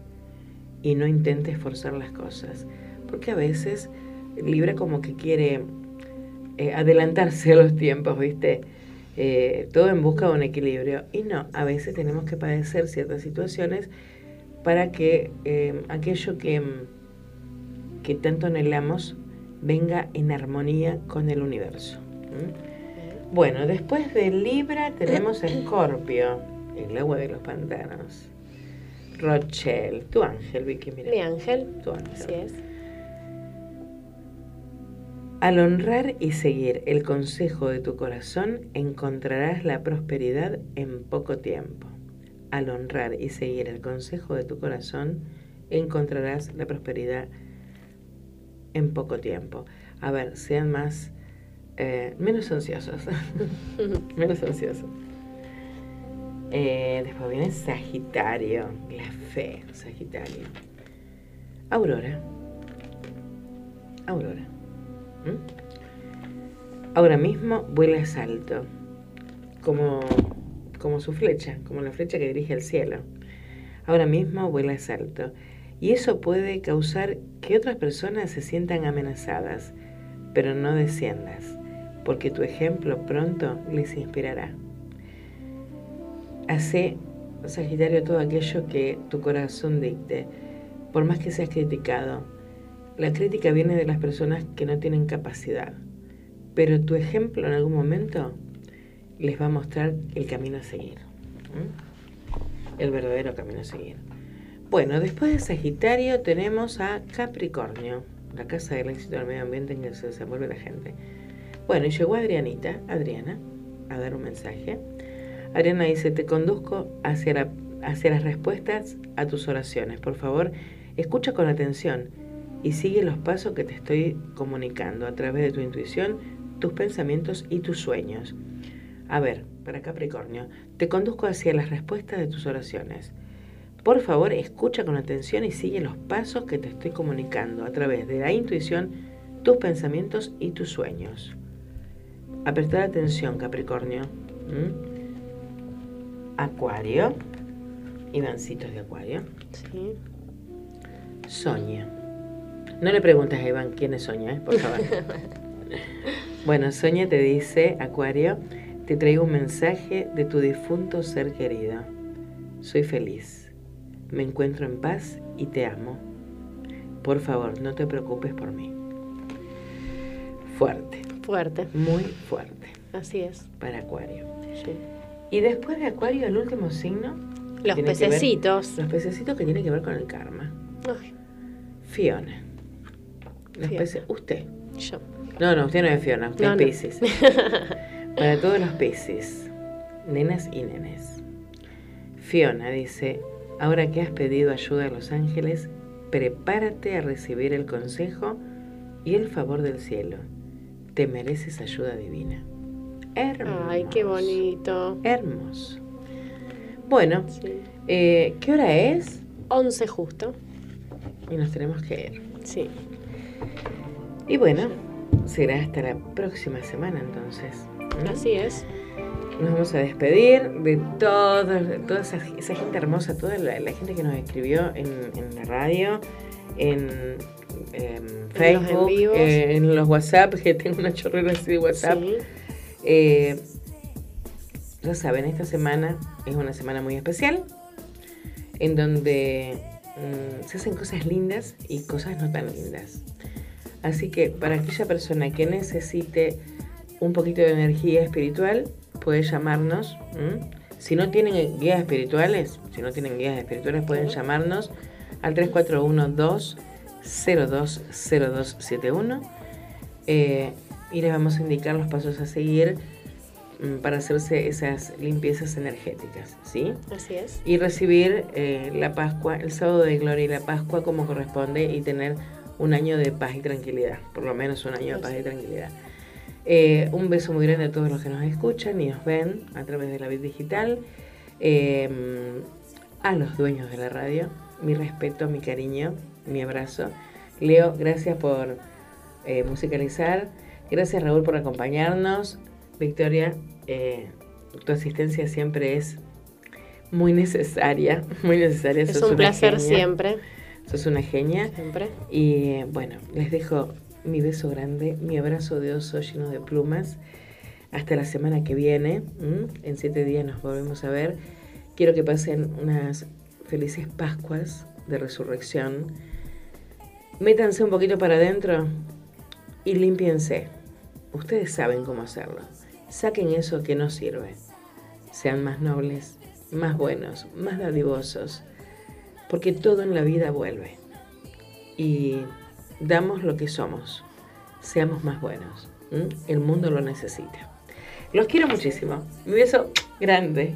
y no intentes forzar las cosas, porque a veces Libra como que quiere eh, adelantarse a los tiempos, ¿viste? Eh, todo en busca de un equilibrio. Y no, a veces tenemos que padecer ciertas situaciones para que eh, aquello que, que tanto anhelamos venga en armonía con el universo. Bueno, después de Libra tenemos Escorpio, el agua de los pantanos. Rochelle, tu ángel, Vicky, mira. Mi ángel. Tu ángel. Así es. Al honrar y seguir el consejo de tu corazón, encontrarás la prosperidad en poco tiempo. Al honrar y seguir el consejo de tu corazón, encontrarás la prosperidad en poco tiempo. A ver, sean más, eh, menos ansiosos. menos ansiosos. Eh, después viene Sagitario, la fe, Sagitario. Aurora. Aurora. ¿Mm? Ahora mismo vuelas alto, como, como su flecha, como la flecha que dirige al cielo. Ahora mismo vuelas alto. Y eso puede causar que otras personas se sientan amenazadas, pero no desciendas, porque tu ejemplo pronto les inspirará. Hace, Sagitario, todo aquello que tu corazón dicte, por más que seas criticado, la crítica viene de las personas que no tienen capacidad, pero tu ejemplo en algún momento les va a mostrar el camino a seguir, el verdadero camino a seguir. Bueno, después de Sagitario tenemos a Capricornio, la casa del éxito del medio ambiente en que se desenvuelve la gente. Bueno, y llegó Adrianita, Adriana, a dar un mensaje. Adriana dice, te conduzco hacia, hacia las respuestas a tus oraciones. Por favor, escucha con atención y sigue los pasos que te estoy comunicando a través de tu intuición, tus pensamientos y tus sueños. A ver, para Capricornio, te conduzco hacia las respuestas de tus oraciones. Por favor, escucha con atención y sigue los pasos que te estoy comunicando a través de la intuición, tus pensamientos y tus sueños. A prestar atención, Capricornio. ¿m? Acuario. Ivancitos de Acuario. Sí. Soña. No le preguntes a Iván quién es Soña, ¿eh? por favor. bueno, Soña te dice, Acuario, te traigo un mensaje de tu difunto ser querido. Soy feliz. Me encuentro en paz y te amo. Por favor, no te preocupes por mí. Fuerte, Fuerte. muy fuerte Así es. para Acuario. Sí. Y después de Acuario, el último signo. Los ver- pececitos. los pececitos que tienen que ver con el karma. Ay, Fiona. Los Fiona. pece- usted. yo. No, no, usted no es Fiona, usted No, es no. Para todos los Piscis, nenas y nenes. Fiona dice, ahora que has pedido ayuda a los ángeles, prepárate a recibir el consejo y el favor del cielo. Te mereces ayuda divina. Hermoso. Ay, qué bonito. Hermoso. Bueno, Sí. eh, ¿qué hora es? 11 justo. Y nos tenemos que ir. Sí. Y bueno, será hasta la próxima semana entonces. ¿no? Así es. Nos vamos a despedir de todos, de toda esa, esa gente hermosa, toda la, la gente que nos escribió en, en la radio, en, em, Facebook, eh, en los WhatsApp, que tengo una chorrera así de WhatsApp. Sí. Eh, ya saben, esta semana es una semana muy especial, en donde mm, se hacen cosas lindas y cosas no tan lindas. Así que para aquella persona que necesite un poquito de energía espiritual, puede llamarnos. Si no tienen guías espirituales, si no tienen guías espirituales, pueden llamarnos al 341-2020271 eh, y les vamos a indicar los pasos a seguir mm, para hacerse esas limpiezas energéticas, ¿sí? Así es. y recibir eh, la Pascua, el sábado de gloria y la Pascua como corresponde y tener un año de paz y tranquilidad, por lo menos un año de paz y tranquilidad. Eh, un beso muy grande a todos los que nos escuchan y nos ven a través de la vid digital. Eh, a los dueños de la radio, mi respeto, mi cariño, mi abrazo Leo, gracias por eh, musicalizar. Gracias Raúl por acompañarnos. Victoria, eh, tu asistencia siempre es muy necesaria, muy necesaria. Es Sos un placer genia. siempre. Sos una genia. Siempre. Y bueno, les dejo mi beso grande, mi abrazo de oso lleno de plumas. Hasta la semana que viene. En siete días nos volvemos a ver. Quiero que pasen unas felices Pascuas de resurrección. Métanse un poquito para adentro y límpiense. Ustedes saben cómo hacerlo. Saquen eso que no sirve. Sean más nobles, más buenos, más dadivosos. Porque todo en la vida vuelve. Y damos lo que somos. Seamos más buenos. El mundo lo necesita. Los quiero muchísimo. Mi beso grande.